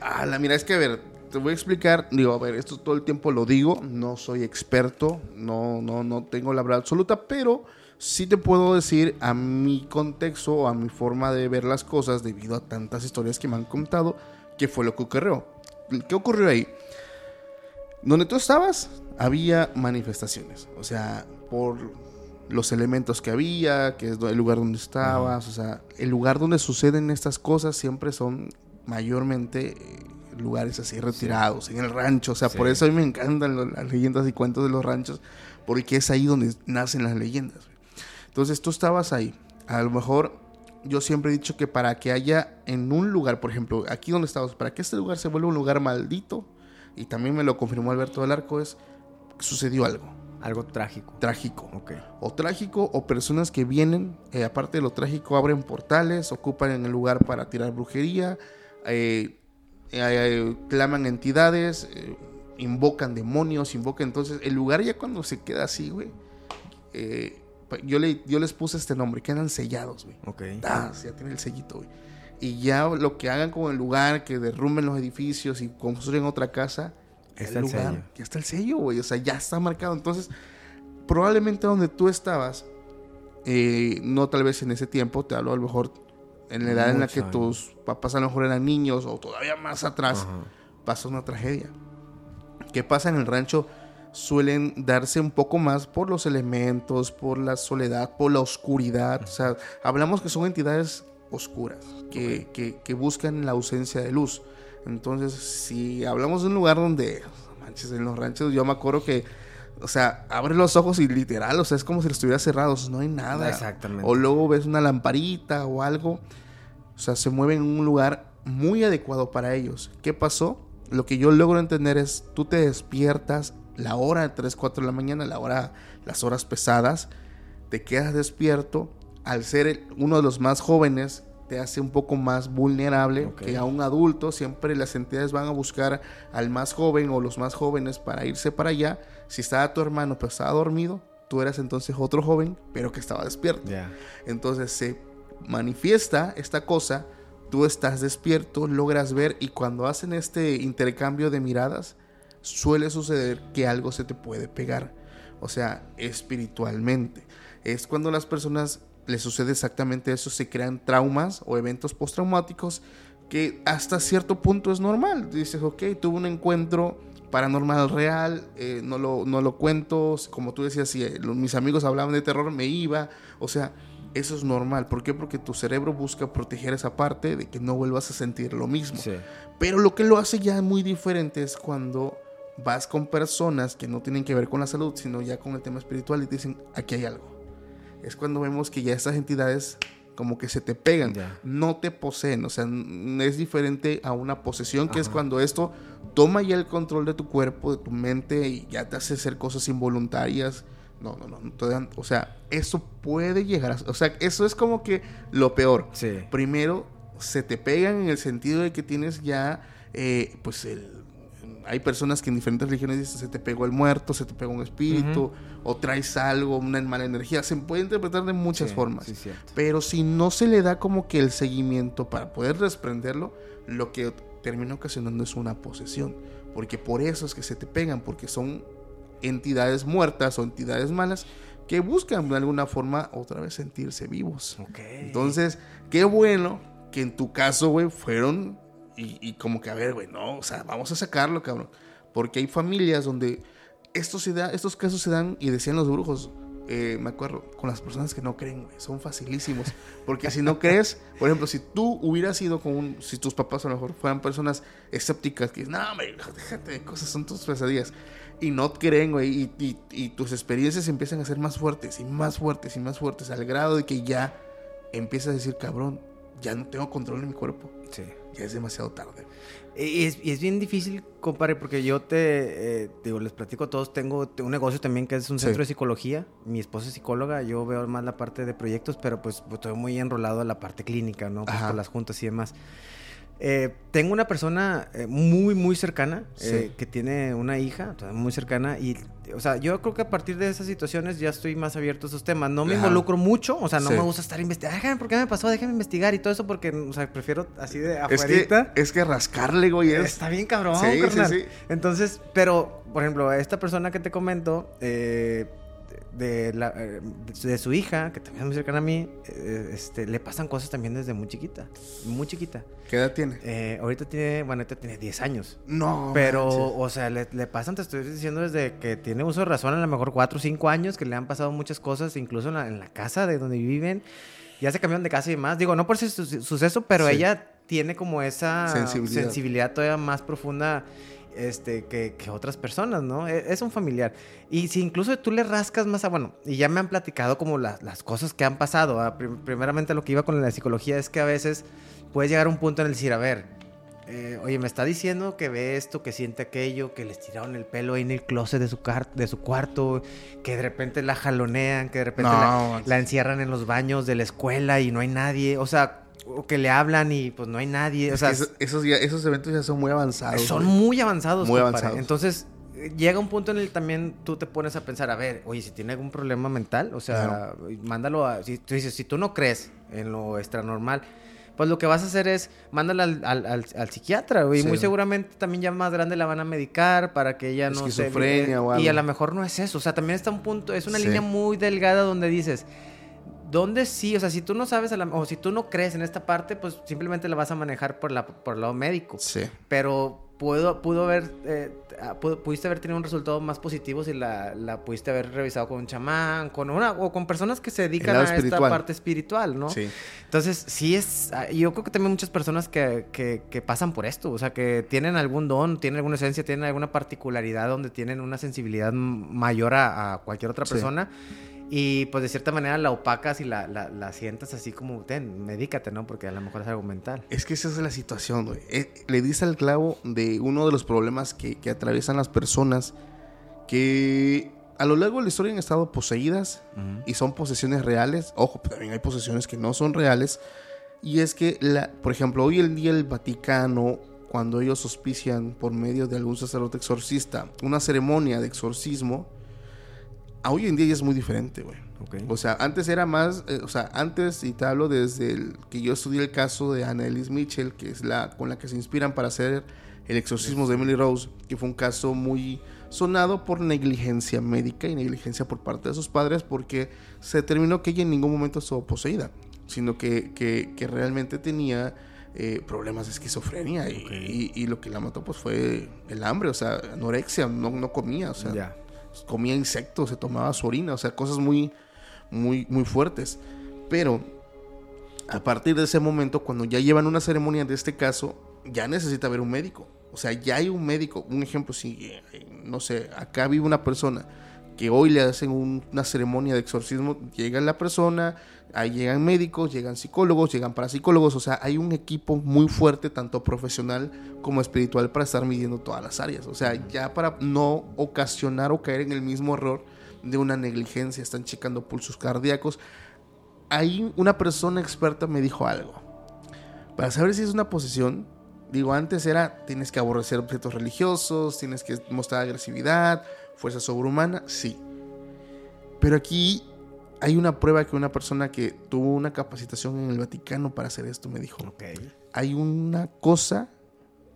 Ah, la mira, es que a ver, te voy a explicar, digo, a ver, esto todo el tiempo lo digo, no soy experto, no, no, no tengo la verdad absoluta, pero sí te puedo decir a mi contexto o a mi forma de ver las cosas debido a tantas historias que me han contado, qué fue lo que ocurrió. ¿Qué ocurrió ahí? Donde tú estabas, había manifestaciones, o sea, por los elementos que había, que es el lugar donde estabas, o sea, el lugar donde suceden estas cosas siempre son mayormente eh, lugares así retirados, en el rancho. O sea, por eso a mí me encantan las leyendas y cuentos de los ranchos, porque es ahí donde nacen las leyendas. Entonces tú estabas ahí. A lo mejor yo siempre he dicho que para que haya en un lugar, por ejemplo, aquí donde estamos, para que este lugar se vuelva un lugar maldito, y también me lo confirmó Alberto del Arco, es sucedió algo. Algo trágico. Trágico. Ok. O trágico, o personas que vienen, eh, aparte de lo trágico, abren portales, ocupan en el lugar para tirar brujería, eh, eh, claman entidades, eh, invocan demonios, invocan. Entonces, el lugar ya cuando se queda así, güey. Eh, yo, le, yo les puse este nombre, quedan sellados, güey. Ok. Ah, ya tiene el sellito, güey. Y ya lo que hagan con el lugar, que derrumben los edificios y construyen otra casa, está el, lugar, sello. ya está el sello, güey. O sea, ya está marcado. Entonces, probablemente donde tú estabas, no tal vez en ese tiempo, te hablo a lo mejor en la edad en la que tus papás a lo mejor eran niños o todavía más atrás, pasa una tragedia. ¿Qué pasa en el rancho? Suelen darse un poco más por los elementos, por la soledad, por la oscuridad. O sea, hablamos que son entidades oscuras, que, que, buscan la ausencia de luz. Entonces, si hablamos de un lugar donde, manches, en los ranchos, yo me acuerdo que o sea, abre los ojos y literal, o sea, es como si estuvieran cerrados, no hay nada. Exactamente. O luego ves una lamparita o algo. O sea, se mueven en un lugar muy adecuado para ellos. ¿Qué pasó? Lo que yo logro entender es, tú te despiertas la hora de 3, 4 de la mañana, la hora, las horas pesadas, te quedas despierto. Al ser uno de los más jóvenes, te hace un poco más vulnerable que a un adulto. Siempre las entidades van a buscar al más joven o los más jóvenes para irse para allá. Si estaba tu hermano pero estaba dormido, tú eras entonces otro joven pero que estaba despierto. Entonces se manifiesta esta cosa, tú estás despierto, logras ver y cuando hacen este intercambio de miradas, suele suceder que algo se te puede pegar. O sea, espiritualmente. Es cuando las personas le sucede exactamente eso, se crean traumas o eventos postraumáticos que hasta cierto punto es normal. Dices, ok, tuve un encuentro paranormal real, eh, no, lo, no lo cuento, como tú decías, si eh, mis amigos hablaban de terror, me iba, o sea, eso es normal. ¿Por qué? Porque tu cerebro busca proteger esa parte de que no vuelvas a sentir lo mismo. Pero lo que lo hace ya muy diferente es cuando vas con personas que no tienen que ver con la salud, sino ya con el tema espiritual y te dicen, aquí hay algo es cuando vemos que ya estas entidades como que se te pegan, no te poseen, o sea, es diferente a una posesión que es cuando esto toma ya el control de tu cuerpo, de tu mente y ya te hace hacer cosas involuntarias. No, no, no, o sea, eso puede llegar a, o sea, eso es como que lo peor. Primero se te pegan en el sentido de que tienes ya eh, pues el hay personas que en diferentes religiones dicen se te pegó el muerto, se te pegó un espíritu, o traes algo, una mala energía. Se puede interpretar de muchas formas. pero si no se le da como que el seguimiento para poder desprenderlo, lo que termina ocasionando es una posesión. Porque por eso es que se te pegan, porque son entidades muertas o entidades malas que buscan de alguna forma otra vez sentirse vivos. Entonces, qué bueno que en tu caso, güey, fueron y, como que, a ver, güey, no, o sea, vamos a sacarlo, cabrón. Porque hay familias donde estos, se da, estos casos se dan, y decían los brujos, eh, me acuerdo, con las personas que no creen, güey, son facilísimos. Porque si no crees, por ejemplo, si tú hubieras ido con un, si tus papás a lo mejor fueran personas escépticas, que no, hombre, déjate de cosas, son tus pesadillas. Y no creen, güey, y, y, y tus experiencias empiezan a ser más fuertes y más fuertes y más fuertes, al grado de que ya empiezas a decir, cabrón, ya no tengo control en mi cuerpo. Sí. Ya es demasiado tarde. Y es, y es bien difícil, compadre, porque yo te eh, digo, les platico a todos, tengo un negocio también que es un Sí. centro de psicología. Mi esposa es psicóloga, yo veo más la parte de proyectos, pero pues, pues, estoy muy enrolado a la parte clínica, ¿no? Pues las juntas y demás. Eh, tengo una persona eh, muy, muy cercana eh, Sí. que tiene una hija, muy cercana, y, o sea, yo creo que a partir de esas situaciones ya estoy más abierto a esos temas. No me Ajá. involucro mucho, o sea, no Sí. me gusta estar investigando, déjame, ¿por qué me pasó? Déjame investigar y todo eso, porque, o sea, prefiero así de Es que, es que rascarle, güey, es... Está bien cabrón, Sí, sí, carnal. sí. Entonces, pero, por ejemplo, esta persona que te comento, eh, de, la, eh, de su hija, que también es muy cercana a mí, eh, este, le pasan cosas también desde muy chiquita. Muy chiquita. ¿Qué edad tiene? Eh, ahorita tiene, bueno, ahorita tiene 10 años. No, Pero, manches. o sea, le, le pasan, te estoy diciendo, desde que tiene uso de razón, a lo mejor 4 o 5 años, que le han pasado muchas cosas, incluso en la, en la casa de donde viven. Ya se cambiaron de casa y demás. Digo, no por ese su- suceso, pero Sí. ella tiene como esa Sensibilidad. sensibilidad todavía más profunda este, que, que otras personas, ¿no? E- Es, un familiar. Y si incluso tú le rascas más a, bueno, y ya me han platicado como la- las cosas que han pasado. Prim- primeramente lo que iba con la psicología es que a veces puedes llegar a un punto en el decir, a ver, eh, oye, me está diciendo que ve esto, que siente aquello, que les tiraron el pelo ahí en el closet de su, car- de su cuarto, que de repente la jalonean, que de repente No, la, la encierran en los baños de la escuela y no hay nadie. O sea, o que le hablan y pues no hay nadie. O Es sea, que esos, esos, ya- esos eventos ya son muy avanzados. son güey. muy avanzados. Muy compadre. avanzados. Entonces, llega un punto en el que también tú te pones a pensar, a ver, oye, si tiene algún problema mental, o sea, mándalo a... Si tú dices, si tú no crees en lo extranormal, pues lo que vas a hacer es, mándala al, al, al- al psiquiatra, güey. y Sí. muy seguramente también ya más grande la van a medicar para que ella no se... Esquizofrenia o Y a algo. lo mejor no es eso. O sea, también está un punto, es una Sí. línea muy delgada donde dices... ¿Dónde sí? O sea, si tú no sabes a la- o si tú no crees en esta parte, pues simplemente la vas a manejar por, la, por el lado médico Sí. pero pudo, pudo haber, eh, ah, pudo- pudiste haber tenido un resultado más positivo si la, la pudiste haber revisado con un chamán, con una, o con personas que se dedican a esta parte espiritual, ¿no? Sí. Entonces, sí es, ah, yo creo que también muchas personas que, que, que pasan por esto, o sea, que tienen algún don, tienen alguna esencia, tienen alguna particularidad donde tienen una sensibilidad mayor a, a cualquier otra Sí. Y pues de cierta manera la opacas y la, la, la sientas así como, ten, medícate, ¿no? Porque a lo mejor es algo mental. Es que esa es la situación, güey. Eh, le diste al clavo de uno de los problemas que, que atraviesan las personas que a lo largo de la historia han estado poseídas y son posesiones reales. Ojo, pero también hay posesiones que no son reales. Y es que, la, por ejemplo, hoy en día el Vaticano, cuando ellos auspician por medio de algún sacerdote exorcista una ceremonia de exorcismo, hoy en día ya es muy diferente, güey. Ok. O sea, antes era más, eh, o sea, antes, y te hablo desde el, que yo estudié el caso de Annelies Mitchell, que es la con la que se inspiran para hacer el exorcismo de Emily Rose, que fue un caso muy sonado por negligencia médica y negligencia por parte de sus padres, porque se determinó que ella en ningún momento estuvo poseída, sino que, que, que realmente tenía eh, problemas de esquizofrenia y, y- y lo que la mató pues fue el hambre, o sea, anorexia, no, no comía, o sea, ya. Comía insectos, se tomaba su orina, o sea, cosas muy, muy, muy fuertes. Pero a partir de ese momento, cuando ya llevan una ceremonia de este caso, ya necesita ver un médico. O sea, ya hay un médico. Un ejemplo, si, eh, no sé, acá vive una persona que hoy le hacen un- una ceremonia de exorcismo, llega la persona, ahí llegan médicos, llegan psicólogos, llegan parapsicólogos, o sea, hay un equipo muy fuerte, tanto profesional como espiritual, para estar midiendo todas las áreas. O sea, ya para no ocasionar o caer en el mismo error de una negligencia, están checando pulsos cardíacos. Ahí una persona experta me dijo algo. Para saber si es una posesión, digo, antes era, tienes que aborrecer objetos religiosos, tienes que mostrar agresividad, fuerza sobrehumana, sí. Pero aquí hay una prueba que una persona que tuvo una capacitación en el Vaticano para hacer esto me dijo, Ok. hay una cosa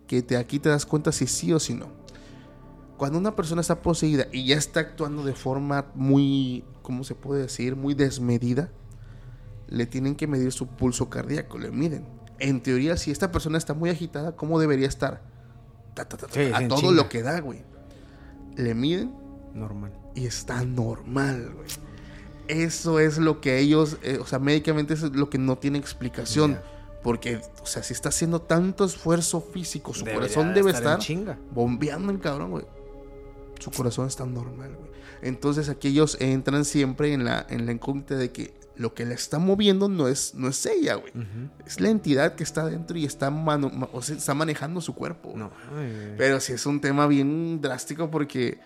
que te, aquí te das cuenta si sí o si no. Cuando una persona está poseída y ya está actuando de forma muy, ¿cómo se puede decir? Muy desmedida, le tienen que medir su pulso cardíaco, le miden. En teoría, si esta persona está muy agitada, ¿cómo debería estar? Ta, ta, ta, ta, Sí, a todo lo que da, güey. Le miden Normal. y está normal, güey. Eso es lo que ellos, eh, o sea, médicamente es lo que no tiene explicación. Porque, o sea, si está haciendo tanto esfuerzo físico, su corazón debe estar, bombeando el cabrón, güey. Su corazón está normal, güey. Entonces aquí ellos entran siempre en la, en la incógnita de que lo que la está moviendo no es, no es ella, güey. Es la entidad que está dentro y está, o está manejando su cuerpo. No, Pero sí es un tema bien drástico porque,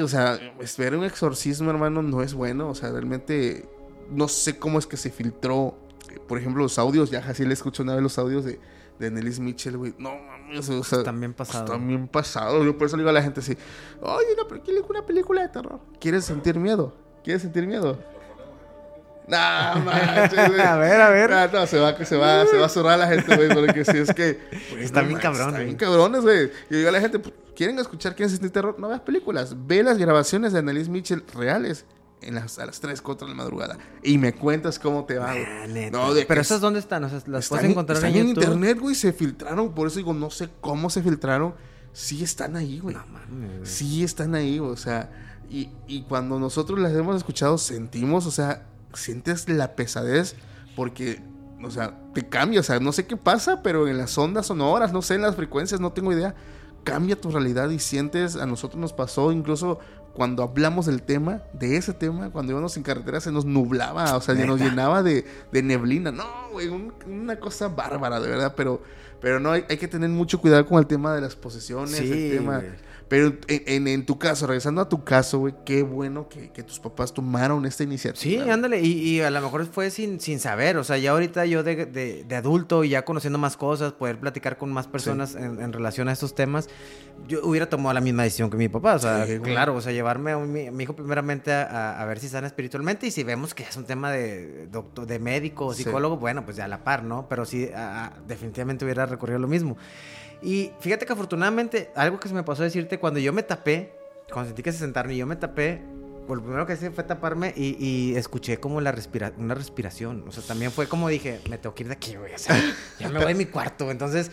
o sea, ver un exorcismo, hermano, no es bueno. O sea, realmente no sé cómo es que se filtró por ejemplo, los audios, ya así le escucho una vez los audios de, de Nellis Mitchell, güey. No mames, o sea. También pasado. También pasado. Yo por eso le digo a la gente así: Oye, no, pero ¿quién una película de terror? ¿Quieres sentir miedo? ¿Quieres sentir miedo? Nah, manches, a ver, a ver. no, se va, se va, se va a zurrar la gente, güey, porque si es que. están bien cabrones. Están bien cabrones, güey. Y digo a la gente, pues, ¿quieren escuchar quieren sentir terror? No veas películas. Ve las grabaciones de Annalise Mitchell reales en las, a las 3, 4 de la madrugada. Y me cuentas cómo te va, güey. No, Pero esas dónde están? O sea, las puedes encontrar están en, internet, güey. Se filtraron. Por eso digo, no sé cómo se filtraron. Sí están ahí, güey. No mames. Sí están ahí, o sea. Y, y cuando nosotros las hemos escuchado, sentimos, o sea, sientes la pesadez porque o sea, te cambia, o sea, no sé qué pasa, pero en las ondas sonoras, no sé, en las frecuencias, no tengo idea, cambia tu realidad y sientes, a nosotros nos pasó incluso cuando hablamos del tema, de ese tema, cuando íbamos en carretera se nos nublaba, o sea, se nos llenaba de, de neblina. No, güey, una cosa bárbara, de verdad, pero, pero no, hay, hay, que tener mucho cuidado con el tema de las posesiones, el tema... Pero en, tu caso, regresando a tu caso, güey, qué bueno que, tus papás tomaron esta iniciativa. Sí, ándale, y, a lo mejor fue sin, sin saber, o sea, ya ahorita yo de, de, adulto y ya conociendo más cosas, poder platicar con más personas en, relación a estos temas, yo hubiera tomado la misma decisión que mi papá, o sea, claro, o sea, llevarme a mi, hijo primeramente a, ver si sana espiritualmente y si vemos que es un tema de, doctor, de médico o psicólogo, bueno, pues ya a la par, ¿no? Pero sí, definitivamente hubiera recorrido lo mismo. Y fíjate que afortunadamente, algo que se me pasó a decirte, cuando yo me tapé, cuando sentí que se sentaron y yo me tapé, pues lo primero que hice fue taparme y, escuché como la respira una respiración. O sea, también fue como dije, me tengo que ir de aquí, güey. O sea, ya me voy a mi cuarto. Entonces,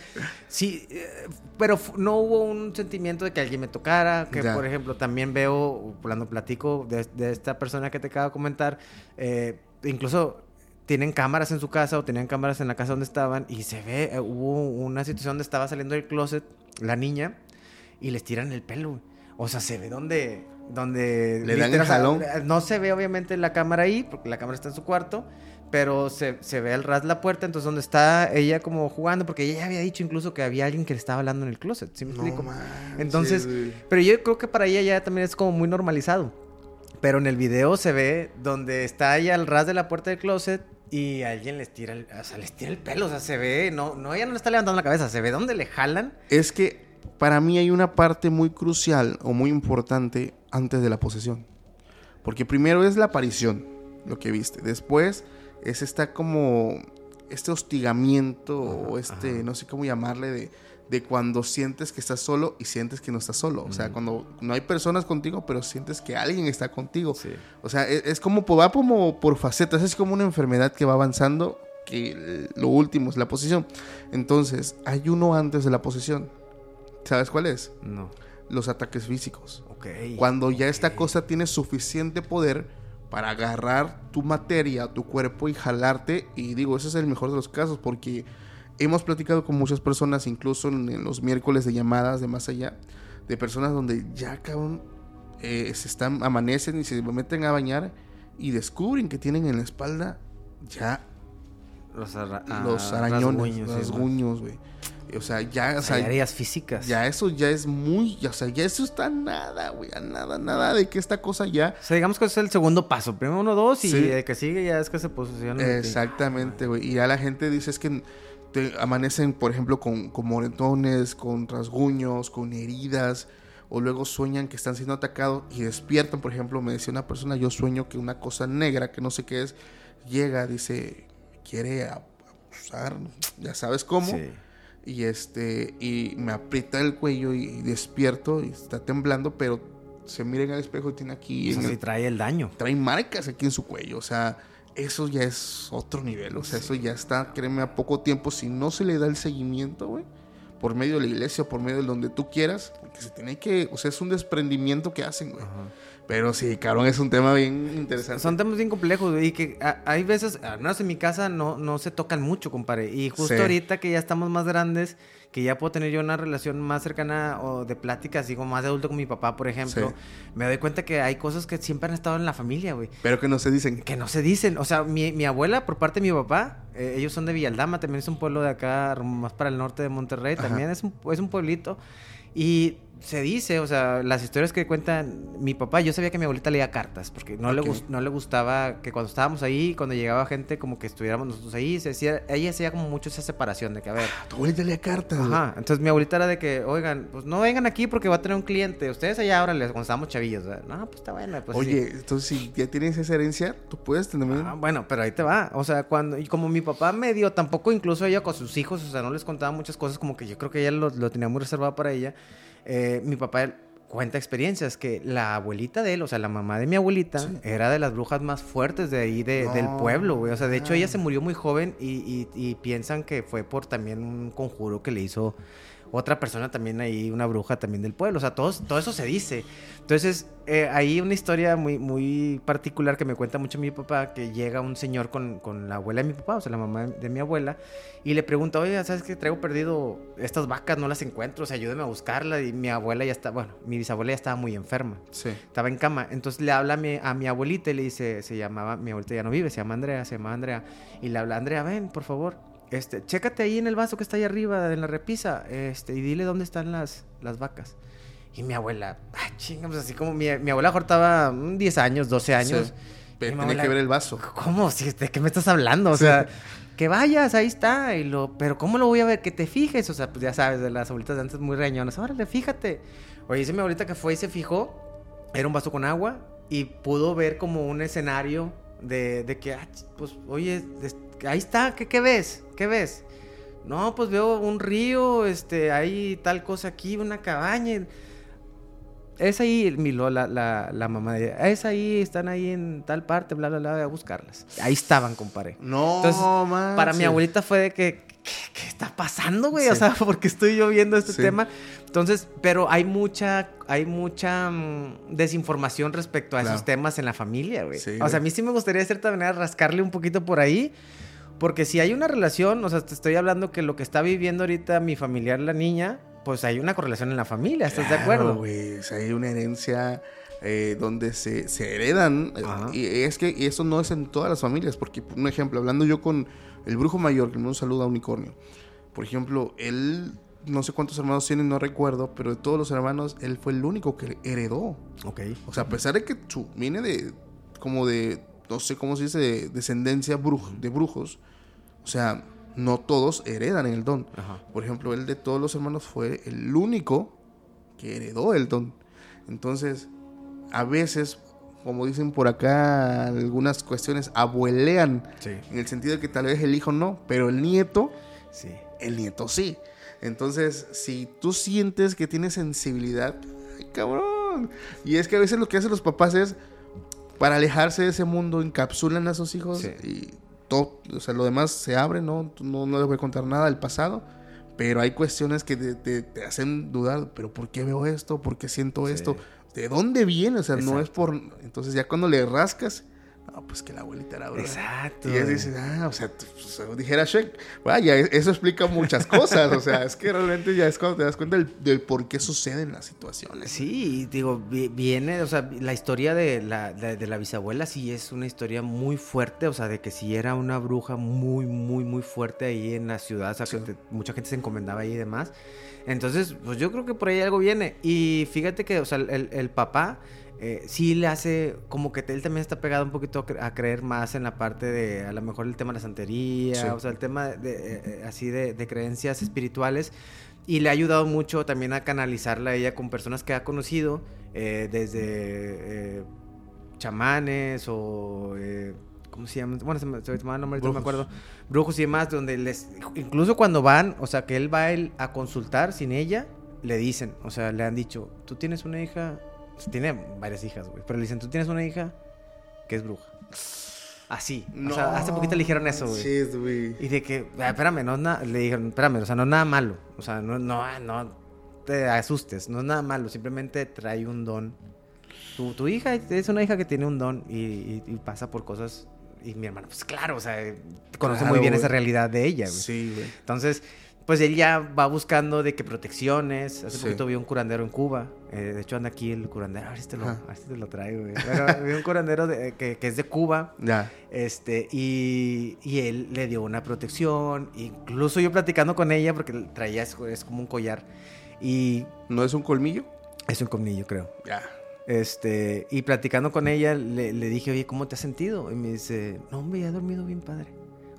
sí, eh, pero no hubo un sentimiento de que alguien me tocara. Que, por ejemplo, también veo, cuando platico de, de, esta persona que te acabo de comentar, eh, incluso tienen cámaras en su casa o tenían cámaras en la casa donde estaban y se ve, eh, hubo una situación donde estaba saliendo del closet la niña y les tiran el pelo. O sea, se ve donde... donde Le dan el jalón. no se ve obviamente la cámara ahí, porque la cámara está en su cuarto, pero se, se ve al ras la puerta, entonces donde está ella como jugando, porque ella había dicho incluso que había alguien que le estaba hablando en el closet, ¿sí me explico? entonces, pero yo creo que para ella ya también es como muy normalizado. Pero en el video se ve donde está ella al ras de la puerta del closet y alguien les tira el, o sea, les tira el pelo, o sea, se ve, no, no, ella no le está levantando la cabeza, se ve donde le jalan. Es que para mí hay una parte muy crucial o muy importante antes de la posesión. Porque primero es la aparición, lo que viste. Después es esta como, este hostigamiento o este, no sé cómo llamarle, de de cuando sientes que estás solo y sientes que no estás solo. O sea, cuando no hay personas contigo, pero sientes que alguien está contigo. O sea, e, es, como, va como por facetas, es como una enfermedad que va avanzando, que lo último es la posición. Entonces, hay uno antes de la posición. ¿Sabes cuál es? No. Los ataques físicos. Cuando ya esta cosa tiene suficiente poder para agarrar tu materia, tu cuerpo y jalarte. Y digo, ese es el mejor de los casos porque hemos platicado con muchas personas, incluso en, los miércoles de llamadas de más allá, de personas donde ya cabrón, eh, se están, amanecen y se meten a bañar y descubren que tienen en la espalda ya los, ah, arañones, los rasguños, güey. O sea, ya, o sea, físicas. Ya eso ya es muy, o sea, ya eso está nada, güey, nada, nada de que esta cosa ya. O sea, digamos que es el segundo paso. Primero uno, dos y de que sigue ya es que se posiciona. Exactamente, güey. Y ya la gente dice es que amanecen, por ejemplo, con, moretones, con rasguños, con heridas, o luego sueñan que están siendo atacados y despiertan, por ejemplo, me decía una persona, yo sueño que una cosa negra, que no sé qué es, llega, dice, quiere abusar, ya sabes cómo. Y este, y me aprieta el cuello y, despierto y está temblando, pero se mira en el espejo y tiene aquí. Eso trae el daño. Trae marcas aquí en su cuello, o sea, eso ya es otro nivel. O sea, eso ya está, créeme, a poco tiempo. Si no se le da el seguimiento, güey, por medio de la iglesia, por medio de donde tú quieras, porque se tiene que, o sea, es un desprendimiento que hacen, güey. Pero sí, cabrón, es un tema bien interesante. Son temas bien complejos y que hay veces, al menos en mi casa, no, no se tocan mucho, compadre. Y justo ahorita que ya estamos más grandes, que ya puedo tener yo una relación más cercana o de plática, así como más de adulto con mi papá, por ejemplo, me doy cuenta que hay cosas que siempre han estado en la familia, güey. Pero que no se dicen. Que no se dicen. O sea, mi, mi abuela, por parte de mi papá, eh, ellos son de Villaldama, también es un pueblo de acá, más para el norte de Monterrey, también es un, es un pueblito. Y se dice, o sea, las historias que cuentan mi papá, yo sabía que mi abuelita leía cartas, porque no, le, no le gustaba que cuando estábamos ahí, cuando llegaba gente, como que estuviéramos nosotros ahí, se decía, ella hacía como mucho esa separación de que, a ver. Tu abuelita leía cartas. Ajá, entonces mi abuelita era de que, oigan, pues no vengan aquí porque va a tener un cliente, ustedes allá ahora, cuando estábamos chavillos, no, pues está bueno. Pues, Oye, entonces si ya tienes esa herencia, tú puedes tener... Ah, bueno, pero ahí te va, o sea, cuando, y como mi papá medio, tampoco incluso ella con sus hijos, o sea, no les contaba muchas cosas, como que yo creo que ella lo, lo tenía muy reservado para ella. Eh, mi papá cuenta experiencias que la abuelita de él, o sea, la mamá de mi abuelita, era de las brujas más fuertes de ahí del pueblo, güey. O sea, de hecho ella se murió muy joven y, y, piensan que fue por también un conjuro que le hizo otra persona también ahí, una bruja también del pueblo. O sea, todo, todo eso se dice. Entonces, eh, hay una historia muy, muy particular que me cuenta mucho mi papá, que llega un señor con, con, la abuela de mi papá, o sea, la mamá de mi abuela, y le pregunta, oye, ¿sabes qué? Traigo perdido estas vacas, no las encuentro, o sea, ayúdame a buscarlas. Y mi abuela ya está, bueno, mi bisabuela ya estaba muy enferma. Sí. Estaba en cama. Entonces le habla a mi, a mi abuelita y le dice, se llamaba, mi abuelita ya no vive, se llama Andrea, se llama Andrea. Y le habla, Andrea, ven, por favor este, chécate ahí en el vaso que está ahí arriba, en la repisa, este, y dile dónde están las, las vacas. Y mi abuela, ah, chinga, pues así como mi, mi abuela cortaba 10 años, 12 años. Pero tiene que ver el vaso. ¿Cómo? ¿De qué me estás hablando? O sea, que vayas, ahí está. Y lo, pero ¿cómo lo voy a ver? Que te fijes. O sea, pues ya sabes, de las abuelitas de antes muy reñonas. Órale, fíjate. Oye, dice mi abuelita que fue y se fijó. Era un vaso con agua. Y pudo ver como un escenario de, de que, ah, pues, oye, ahí está, ¿qué, ¿qué ves? ¿Qué ves? No, pues veo un río, este, hay tal cosa aquí, una cabaña. Es ahí, mi la, la, la mamá de es ahí, están ahí en tal parte, bla, bla, bla, voy a buscarlas. Ahí estaban, compadre. No, Entonces, para mi abuelita fue de que, ¿qué, está pasando, güey? O sea, porque estoy yo viendo este tema. Entonces, pero hay mucha, hay mucha mm, desinformación respecto a esos temas en la familia, güey. o sea, a mí sí me gustaría de cierta manera rascarle un poquito por ahí. Porque si hay una relación, o sea, te estoy hablando que lo que está viviendo ahorita mi familiar, la niña, pues hay una correlación en la familia, ¿estás de acuerdo? güey, o sea, hay una herencia eh, donde se, se heredan. Eh, y es que eso no es en todas las familias, porque, por un ejemplo, hablando yo con el brujo mayor, que me saluda a Unicornio, por ejemplo, él, no sé cuántos hermanos tiene, no recuerdo, pero de todos los hermanos, él fue el único que heredó. Ok. O sea, a pesar de que su, viene de, como de, no sé cómo se dice, de descendencia de brujos, o sea, no todos heredan el don. Por ejemplo, él de todos los hermanos fue el único que heredó el don. Entonces, a veces, como dicen por acá, algunas cuestiones abuelean. En el sentido de que tal vez el hijo no, pero el nieto, sí. el nieto sí. Entonces, si tú sientes que tienes sensibilidad, ¡ay, cabrón! Y es que a veces lo que hacen los papás es, para alejarse de ese mundo, encapsulan a sus hijos y o sea, lo demás se abre, ¿no? No, no les voy a contar nada del pasado, pero hay cuestiones que te, hacen dudar, pero ¿por qué veo esto? ¿Por qué siento esto? ¿De dónde viene? O sea, no es por... Entonces ya cuando le rascas, no, pues que la abuelita era bruja. Exacto. Y ella dice, ah, o sea, pues, dijera Shek, vaya, e-, eso explica muchas cosas. o sea, es que realmente ya es cuando te das cuenta del, por qué suceden las situaciones. Sí, digo, viene, o sea, la historia de la, de, la bisabuela sí es una historia muy fuerte, o sea, de que sí era una bruja muy, muy, muy fuerte ahí en la ciudad, o sea, que mucha gente se encomendaba ahí y demás. Entonces, pues yo creo que por ahí algo viene. Y fíjate que, o sea, el, el papá eh, sí le hace como que él también está pegado un poquito a creer más en la parte de a lo mejor el tema de la santería, o sea, el tema de, eh, eh, así de, creencias espirituales y le ha ayudado mucho también a canalizarla a ella con personas que ha conocido desde chamanes o ¿cómo se llama? Bueno, se me, se me nombre, no me acuerdo. Brujos y demás, donde les, incluso cuando van, o sea, que él va a, consultar sin ella, le dicen, o sea, le han dicho, tú tienes una hija, tiene varias hijas, güey. Pero le dicen, tú tienes una hija que es bruja. Así. O sea, hace poquito le dijeron eso, güey. güey. Y de que, ah, espérame, no nada. Le dijeron, espérame, o sea, no es nada malo. O sea, no, no, no te asustes. No es nada malo. Simplemente trae un don tu, tu hija es una hija que tiene un don y, y pasa por cosas y mi hermano, pues claro, o sea, conoce muy bien esa realidad de ella, güey. Sí, güey. Entonces, pues él ya va buscando de qué protecciones. Hace poquito vi un curandero en Cuba. Eh, de hecho, anda aquí el curandero. A ver si te lo, a ver si te lo traigo, güey. Pero vi un curandero de, que, que, es de Cuba. Ya. Este, y, y, él le dio una protección. Incluso yo platicando con ella, porque traía, es, es como un collar. Y... ¿No es un colmillo? Es un colmillo, creo. Ya. Este, y platicando con ella, le, le, dije, oye, ¿cómo te has sentido? Y me dice, no, hombre, ya he dormido bien padre.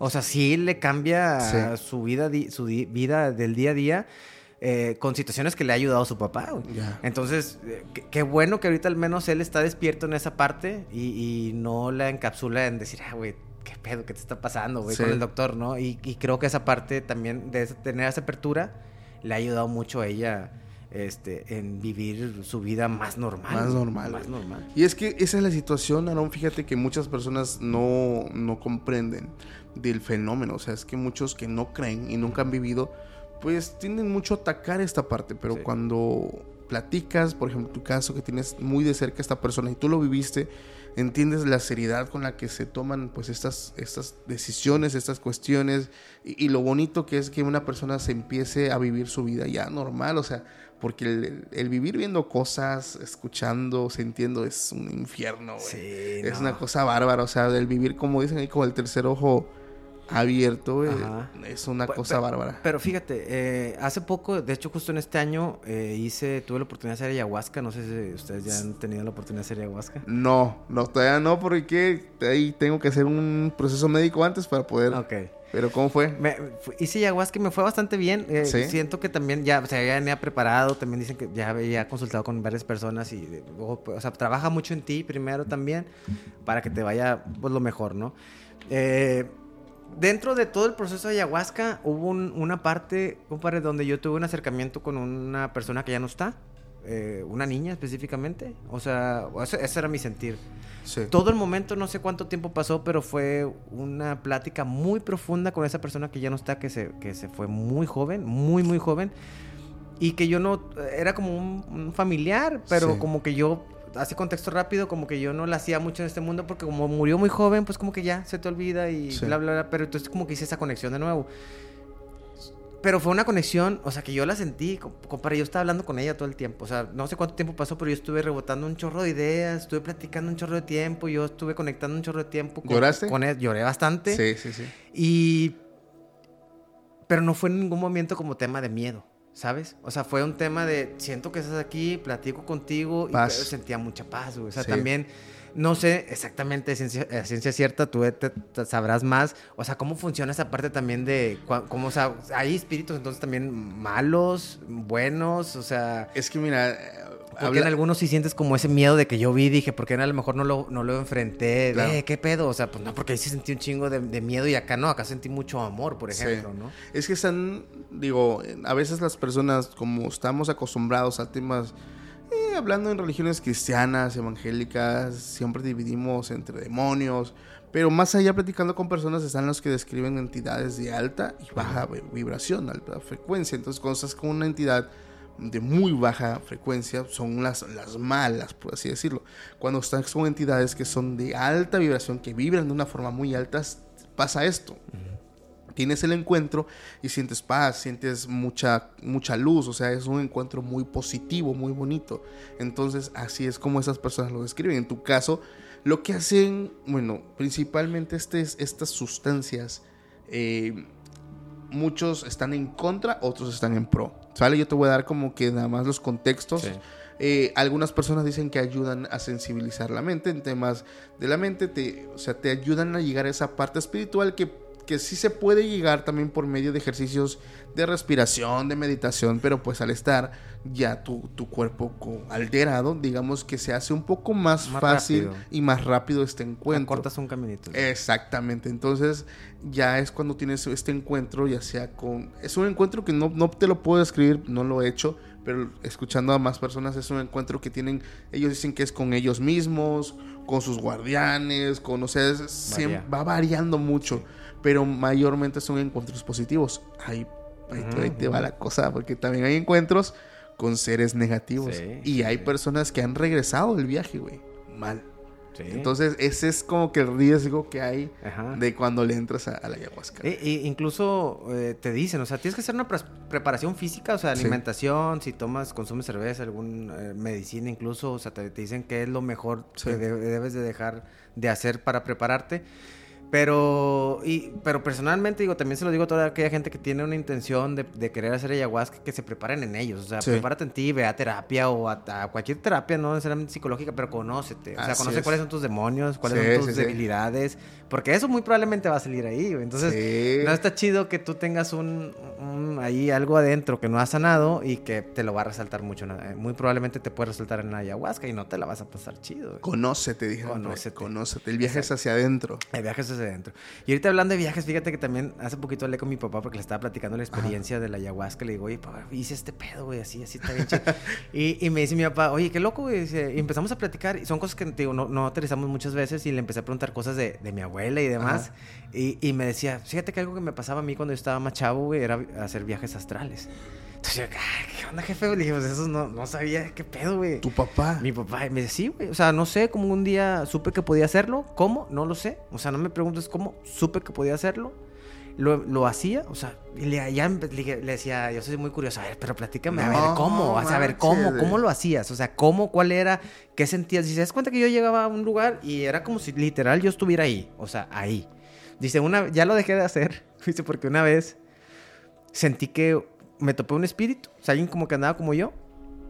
O sea, sí le cambia su, vida, su vida del día a día. Eh, con situaciones que le ha ayudado a su papá. Entonces, eh, qué bueno que ahorita al menos él está despierto en esa parte y, y no la encapsula en decir, ah, güey, qué pedo, qué te está pasando, güey, con el doctor, ¿no? Y, y, creo que esa parte también de tener esa apertura le ha ayudado mucho a ella este, en vivir su vida más normal. Más normal. Más normal. Y es que esa es la situación, Aaron, fíjate que muchas personas no, no comprenden del fenómeno. O sea, es que muchos que no creen y nunca han vivido, pues tienden mucho a atacar esta parte. Pero sí. cuando platicas, por ejemplo, tu caso que tienes muy de cerca a esta persona y tú lo viviste, entiendes la seriedad con la que se toman pues estas, estas decisiones, estas cuestiones y, y, lo bonito que es que una persona se empiece a vivir su vida ya normal, o sea, porque el, el, vivir viendo cosas, escuchando, sintiendo es un infierno. Sí, es no. una cosa bárbara, o sea, del vivir como dicen ahí como el tercer ojo abierto, güey, es una cosa bárbara. Pero fíjate, eh, hace poco, de hecho justo en este año eh, hice, tuve la oportunidad de hacer ayahuasca, no sé si ustedes ya han tenido la oportunidad de hacer ayahuasca. No, no, todavía no, porque ahí tengo que hacer un proceso médico antes para poder... Ok. ¿Pero cómo fue? Me, hice ayahuasca y me fue bastante bien. Eh, ¿Sí? Siento que también ya, o sea, ya venía preparado. También dicen que ya había consultado con varias personas y, o, o sea, trabaja mucho en ti primero también para que te vaya pues, lo mejor, ¿no? Eh, dentro de todo el proceso de ayahuasca hubo un, una parte, compadre, donde yo tuve un acercamiento con una persona que ya no está. Eh, una niña específicamente. O sea, ese, ese era mi sentir. Sí. Todo el momento, no sé cuánto tiempo pasó, pero fue una plática muy profunda con esa persona que ya no está, que se, que se fue muy joven, muy, muy joven. Y que yo no, era como un, un familiar, pero Sí. como que yo, así contexto rápido, como que yo no la hacía mucho en este mundo porque como murió muy joven, pues como que ya se te olvida y Sí. bla, bla, bla. Pero entonces como que hice esa conexión de nuevo. Pero fue una conexión, o sea, que yo la sentí, com- compadre, yo estaba hablando con ella todo el tiempo, o sea, no sé cuánto tiempo pasó, pero yo estuve rebotando un chorro de ideas, estuve platicando un chorro de tiempo, yo estuve conectando un chorro de tiempo. Con, ¿Lloraste? Con él, lloré bastante. Sí, sí, sí. Y... Pero no fue en ningún momento como tema de miedo, ¿sabes? O sea, fue un tema de, siento que estás aquí, platico contigo y pero sentía mucha paz, güey. O sea, Sí. también, no sé exactamente ciencia, eh, ciencia cierta, tú te, te sabrás más. O sea, cómo funciona esa parte también de, cómo, o sea, hay espíritus entonces también malos, buenos, o sea... Es que mira, Porque habla- en algunos sí sientes como ese miedo de que yo vi, dije, ¿por qué a lo mejor no lo, no lo enfrenté? Claro. Eh, ¿Qué pedo? O sea, pues no, porque ahí sí sentí un chingo de, de miedo y acá no, acá sentí mucho amor, por Sí. ejemplo, ¿no? Es que están, digo, a veces las personas, como estamos acostumbrados a temas, eh, hablando en religiones cristianas, evangélicas, siempre dividimos entre demonios, pero más allá platicando con personas están los que describen entidades de alta y baja vi- vibración, alta frecuencia. Entonces, cuando estás con una entidad de muy baja frecuencia, son las, las malas, por así decirlo. Cuando estás con entidades que son de alta vibración, que vibran de una forma muy alta, pasa esto tienes el encuentro y sientes paz, sientes mucha, mucha luz, o sea, es un encuentro muy positivo, muy bonito. Entonces, así es como esas personas lo describen. En tu caso, lo que hacen, bueno, principalmente este, estas sustancias, eh, muchos están en contra, otros están en pro. ¿Sale? Yo te voy a dar como que nada más los contextos. Sí. Eh, algunas personas dicen que ayudan a sensibilizar la mente en temas de la mente, te, o sea, te ayudan a llegar a esa parte espiritual que, que sí se puede llegar también por medio de ejercicios de respiración, de meditación, pero pues al estar ya tu, tu cuerpo alterado, digamos que se hace un poco más, Más fácil rápido. y más rápido este encuentro. Cortas un caminito. Exactamente, entonces ya es cuando tienes este encuentro, ya sea con... Es un encuentro que no, no te lo puedo describir, no lo he hecho, pero escuchando a más personas es un encuentro que tienen, ellos dicen que es con ellos mismos, con sus guardianes, con, o sea, es- siem- va variando mucho, pero mayormente son encuentros positivos. Ahí, ahí, te va la cosa, porque también hay encuentros con seres negativos. y hay personas que han regresado del viaje, güey, mal. Entonces, ese es como que el riesgo que hay de cuando le entras a, la ayahuasca. E, e incluso eh, te dicen, o sea, tienes que hacer una preparación física, o sea, alimentación, si tomas, consumes cerveza, algún eh, medicina incluso, o sea, te, dicen que es lo mejor que debes de dejar de hacer para prepararte. Pero, y, pero personalmente, digo, también se lo digo a toda aquella gente que tiene una intención de, de querer hacer ayahuasca, que se preparen en ellos. O sea, prepárate en ti, ve a terapia o a, cualquier terapia, no necesariamente psicológica, pero conócete. O sea, conoce cuáles son tus demonios, cuáles son tus debilidades. Porque eso muy probablemente va a salir ahí. Entonces, no está chido que tú tengas un, ahí algo adentro que no has sanado y que te lo va a resaltar mucho. Muy probablemente te puede resaltar en la ayahuasca y no te la vas a pasar chido. Conócete, dije. Conócete. Conócete. El viaje es hacia adentro. El viaje es hacia adentro. Y ahorita hablando de viajes, fíjate que también hace poquito hablé con mi papá porque le estaba platicando la experiencia de la ayahuasca. Le digo, oye, papá, hice este pedo, güey, así, así está bien chido. y, y, me dice mi papá, oye, qué loco, güey. Y empezamos a platicar y son cosas que digo, no, no aterrizamos muchas veces y le empecé a preguntar cosas de, de mi abuela y demás. Y, y, me decía, fíjate que algo que me pasaba a mí cuando yo estaba más chavo, güey, era hacer viajes astrales. Entonces yo, ¿qué onda, jefe? Le dije, pues eso no, no sabía qué pedo, güey. ¿Tu papá? Mi papá. Y me decía, sí, güey. O sea, no sé, como un día supe que podía hacerlo. ¿Cómo? No lo sé. O sea, no me preguntes cómo. Supe que podía hacerlo. Lo, lo hacía, o sea, y le, ya le, le, decía, yo soy muy curioso, a ver, pero platícame, a ver, ¿cómo? a ver, ¿cómo? ¿Cómo lo hacías? O sea, ¿cómo? ¿Cuál era? ¿Qué sentías? Dice, ¿das cuenta que yo llegaba a un lugar y era como si literal yo estuviera ahí? O sea, ahí. Dice, una, ya lo dejé de hacer, dice, porque una vez sentí que me topé un espíritu, o sea, alguien como que andaba como yo,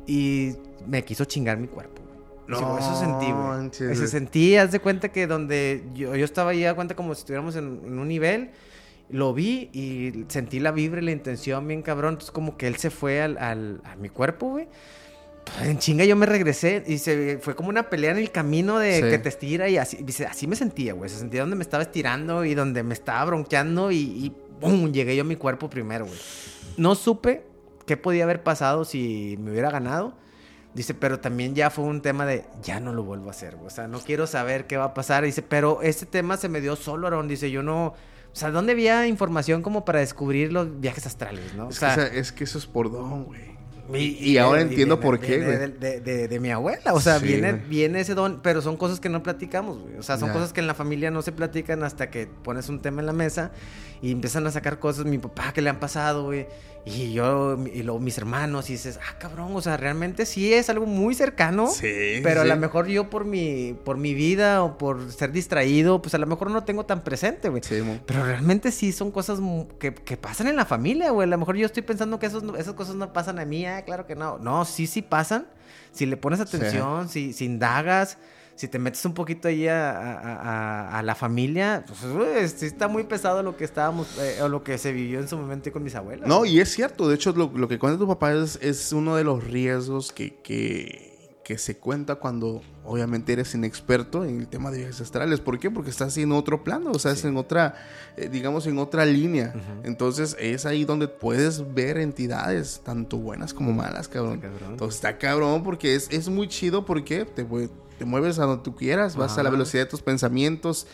y me quiso chingar mi cuerpo. No, eso sentí, güey. Eso sentí, haz de cuenta que donde yo, yo estaba ahí, a cuenta como si estuviéramos en, un nivel, lo vi y sentí la vibra y la intención bien cabrón. Entonces, como que él se fue al, al a mi cuerpo, güey. Pues, en chinga yo me regresé y se fue como una pelea en el camino de que te estira y así, así me sentía, güey. Se sentía donde me estaba estirando y donde me estaba bronqueando y, y ¡pum! Llegué yo a mi cuerpo primero, güey no supe qué podía haber pasado si me hubiera ganado. Dice, pero también ya fue un tema de, ya no lo vuelvo a hacer, o sea, no quiero saber qué va a pasar. Dice, pero este tema se me dio solo, Aaron. Dice, yo no, o sea, ¿dónde había información como para descubrir los viajes astrales, no? Es, que, es que eso es por don, güey. Y, ahora entiendo por qué, güey. De, mi abuela. O sea, viene, viene ese don, pero son cosas que no platicamos, güey. O sea, son cosas que en la familia no se platican hasta que pones un tema en la mesa y empiezan a sacar cosas. Mi papá, que le han pasado, güey. Y yo, y luego mis hermanos, y dices, ah, cabrón, o sea, realmente sí es algo muy cercano. Sí. Pero a lo mejor yo por mi, por mi vida o por ser distraído, pues a lo mejor no tengo tan presente, güey. Sí, pero realmente sí son cosas que, que, pasan en la familia, güey. A lo mejor yo estoy pensando que esos, esas cosas no pasan a mí, ah, claro que no. No, sí, sí pasan. Si le pones atención, si, si indagas si te metes un poquito ahí a, la familia, pues sí está muy pesado lo que estábamos, eh, o lo que se vivió en su momento con mis abuelas. No, y es cierto, de hecho lo, que cuenta tu papá es, es, uno de los riesgos que, que, se cuenta cuando obviamente eres inexperto en el tema de viajes astrales. ¿Por qué? Porque estás en otro plano, o sea, es en otra, eh, digamos, en otra línea. Entonces es ahí donde puedes ver entidades, tanto buenas como malas, cabrón. Entonces está cabrón porque es, es muy chido porque te, te mueves a donde tú quieras, vas a la velocidad de tus pensamientos,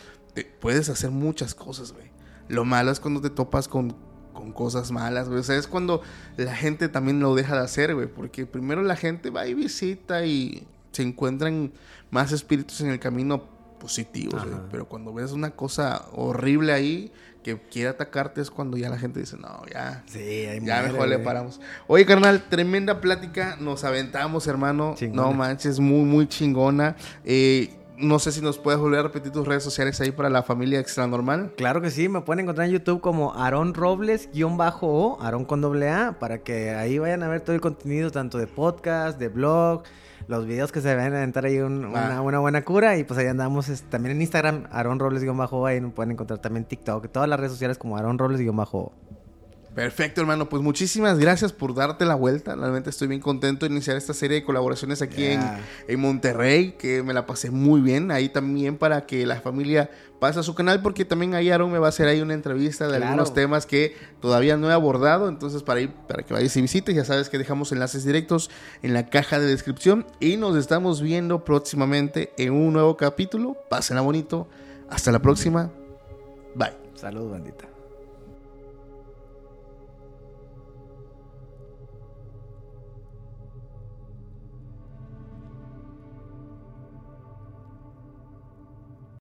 puedes hacer muchas cosas, güey. Lo malo es cuando te topas con, con cosas malas, güey. O sea, es cuando la gente también lo deja de hacer, güey. Porque primero la gente va y visita y se encuentran más espíritus en el camino positivos, güey. Pero cuando ves una cosa horrible ahí, que quiere atacarte es cuando ya la gente dice, no, ya. Sí, ya mejor le paramos. Oye, carnal, tremenda plática. Nos aventamos, hermano. No manches, muy, muy chingona. Eh, no sé si nos puedes volver a repetir tus redes sociales ahí para la familia extra normal. Claro que sí, me pueden encontrar en YouTube como Aaron Robles-O, Aaron con doble A, para que ahí vayan a ver todo el contenido, tanto de podcast, de blog, los videos que se ven entrar ahí una, buena cura. Y pues ahí andamos también en Instagram, Aaron Robles-bajo, ahí pueden encontrar también TikTok, todas las redes sociales como Aaron Robles-bajo. Perfecto, hermano. Pues muchísimas gracias por darte la vuelta. Realmente estoy bien contento de iniciar esta serie de colaboraciones aquí en, Monterrey, que me la pasé muy bien. Ahí también para que la familia pase a su canal, porque también ahí Aaron me va a hacer ahí una entrevista de algunos temas que todavía no he abordado. Entonces, para, ir, para que vayas y visites, ya sabes que dejamos enlaces directos en la caja de descripción. Y nos estamos viendo próximamente en un nuevo capítulo. Pásenla bonito. Hasta la próxima. Bye. Salud, bandita.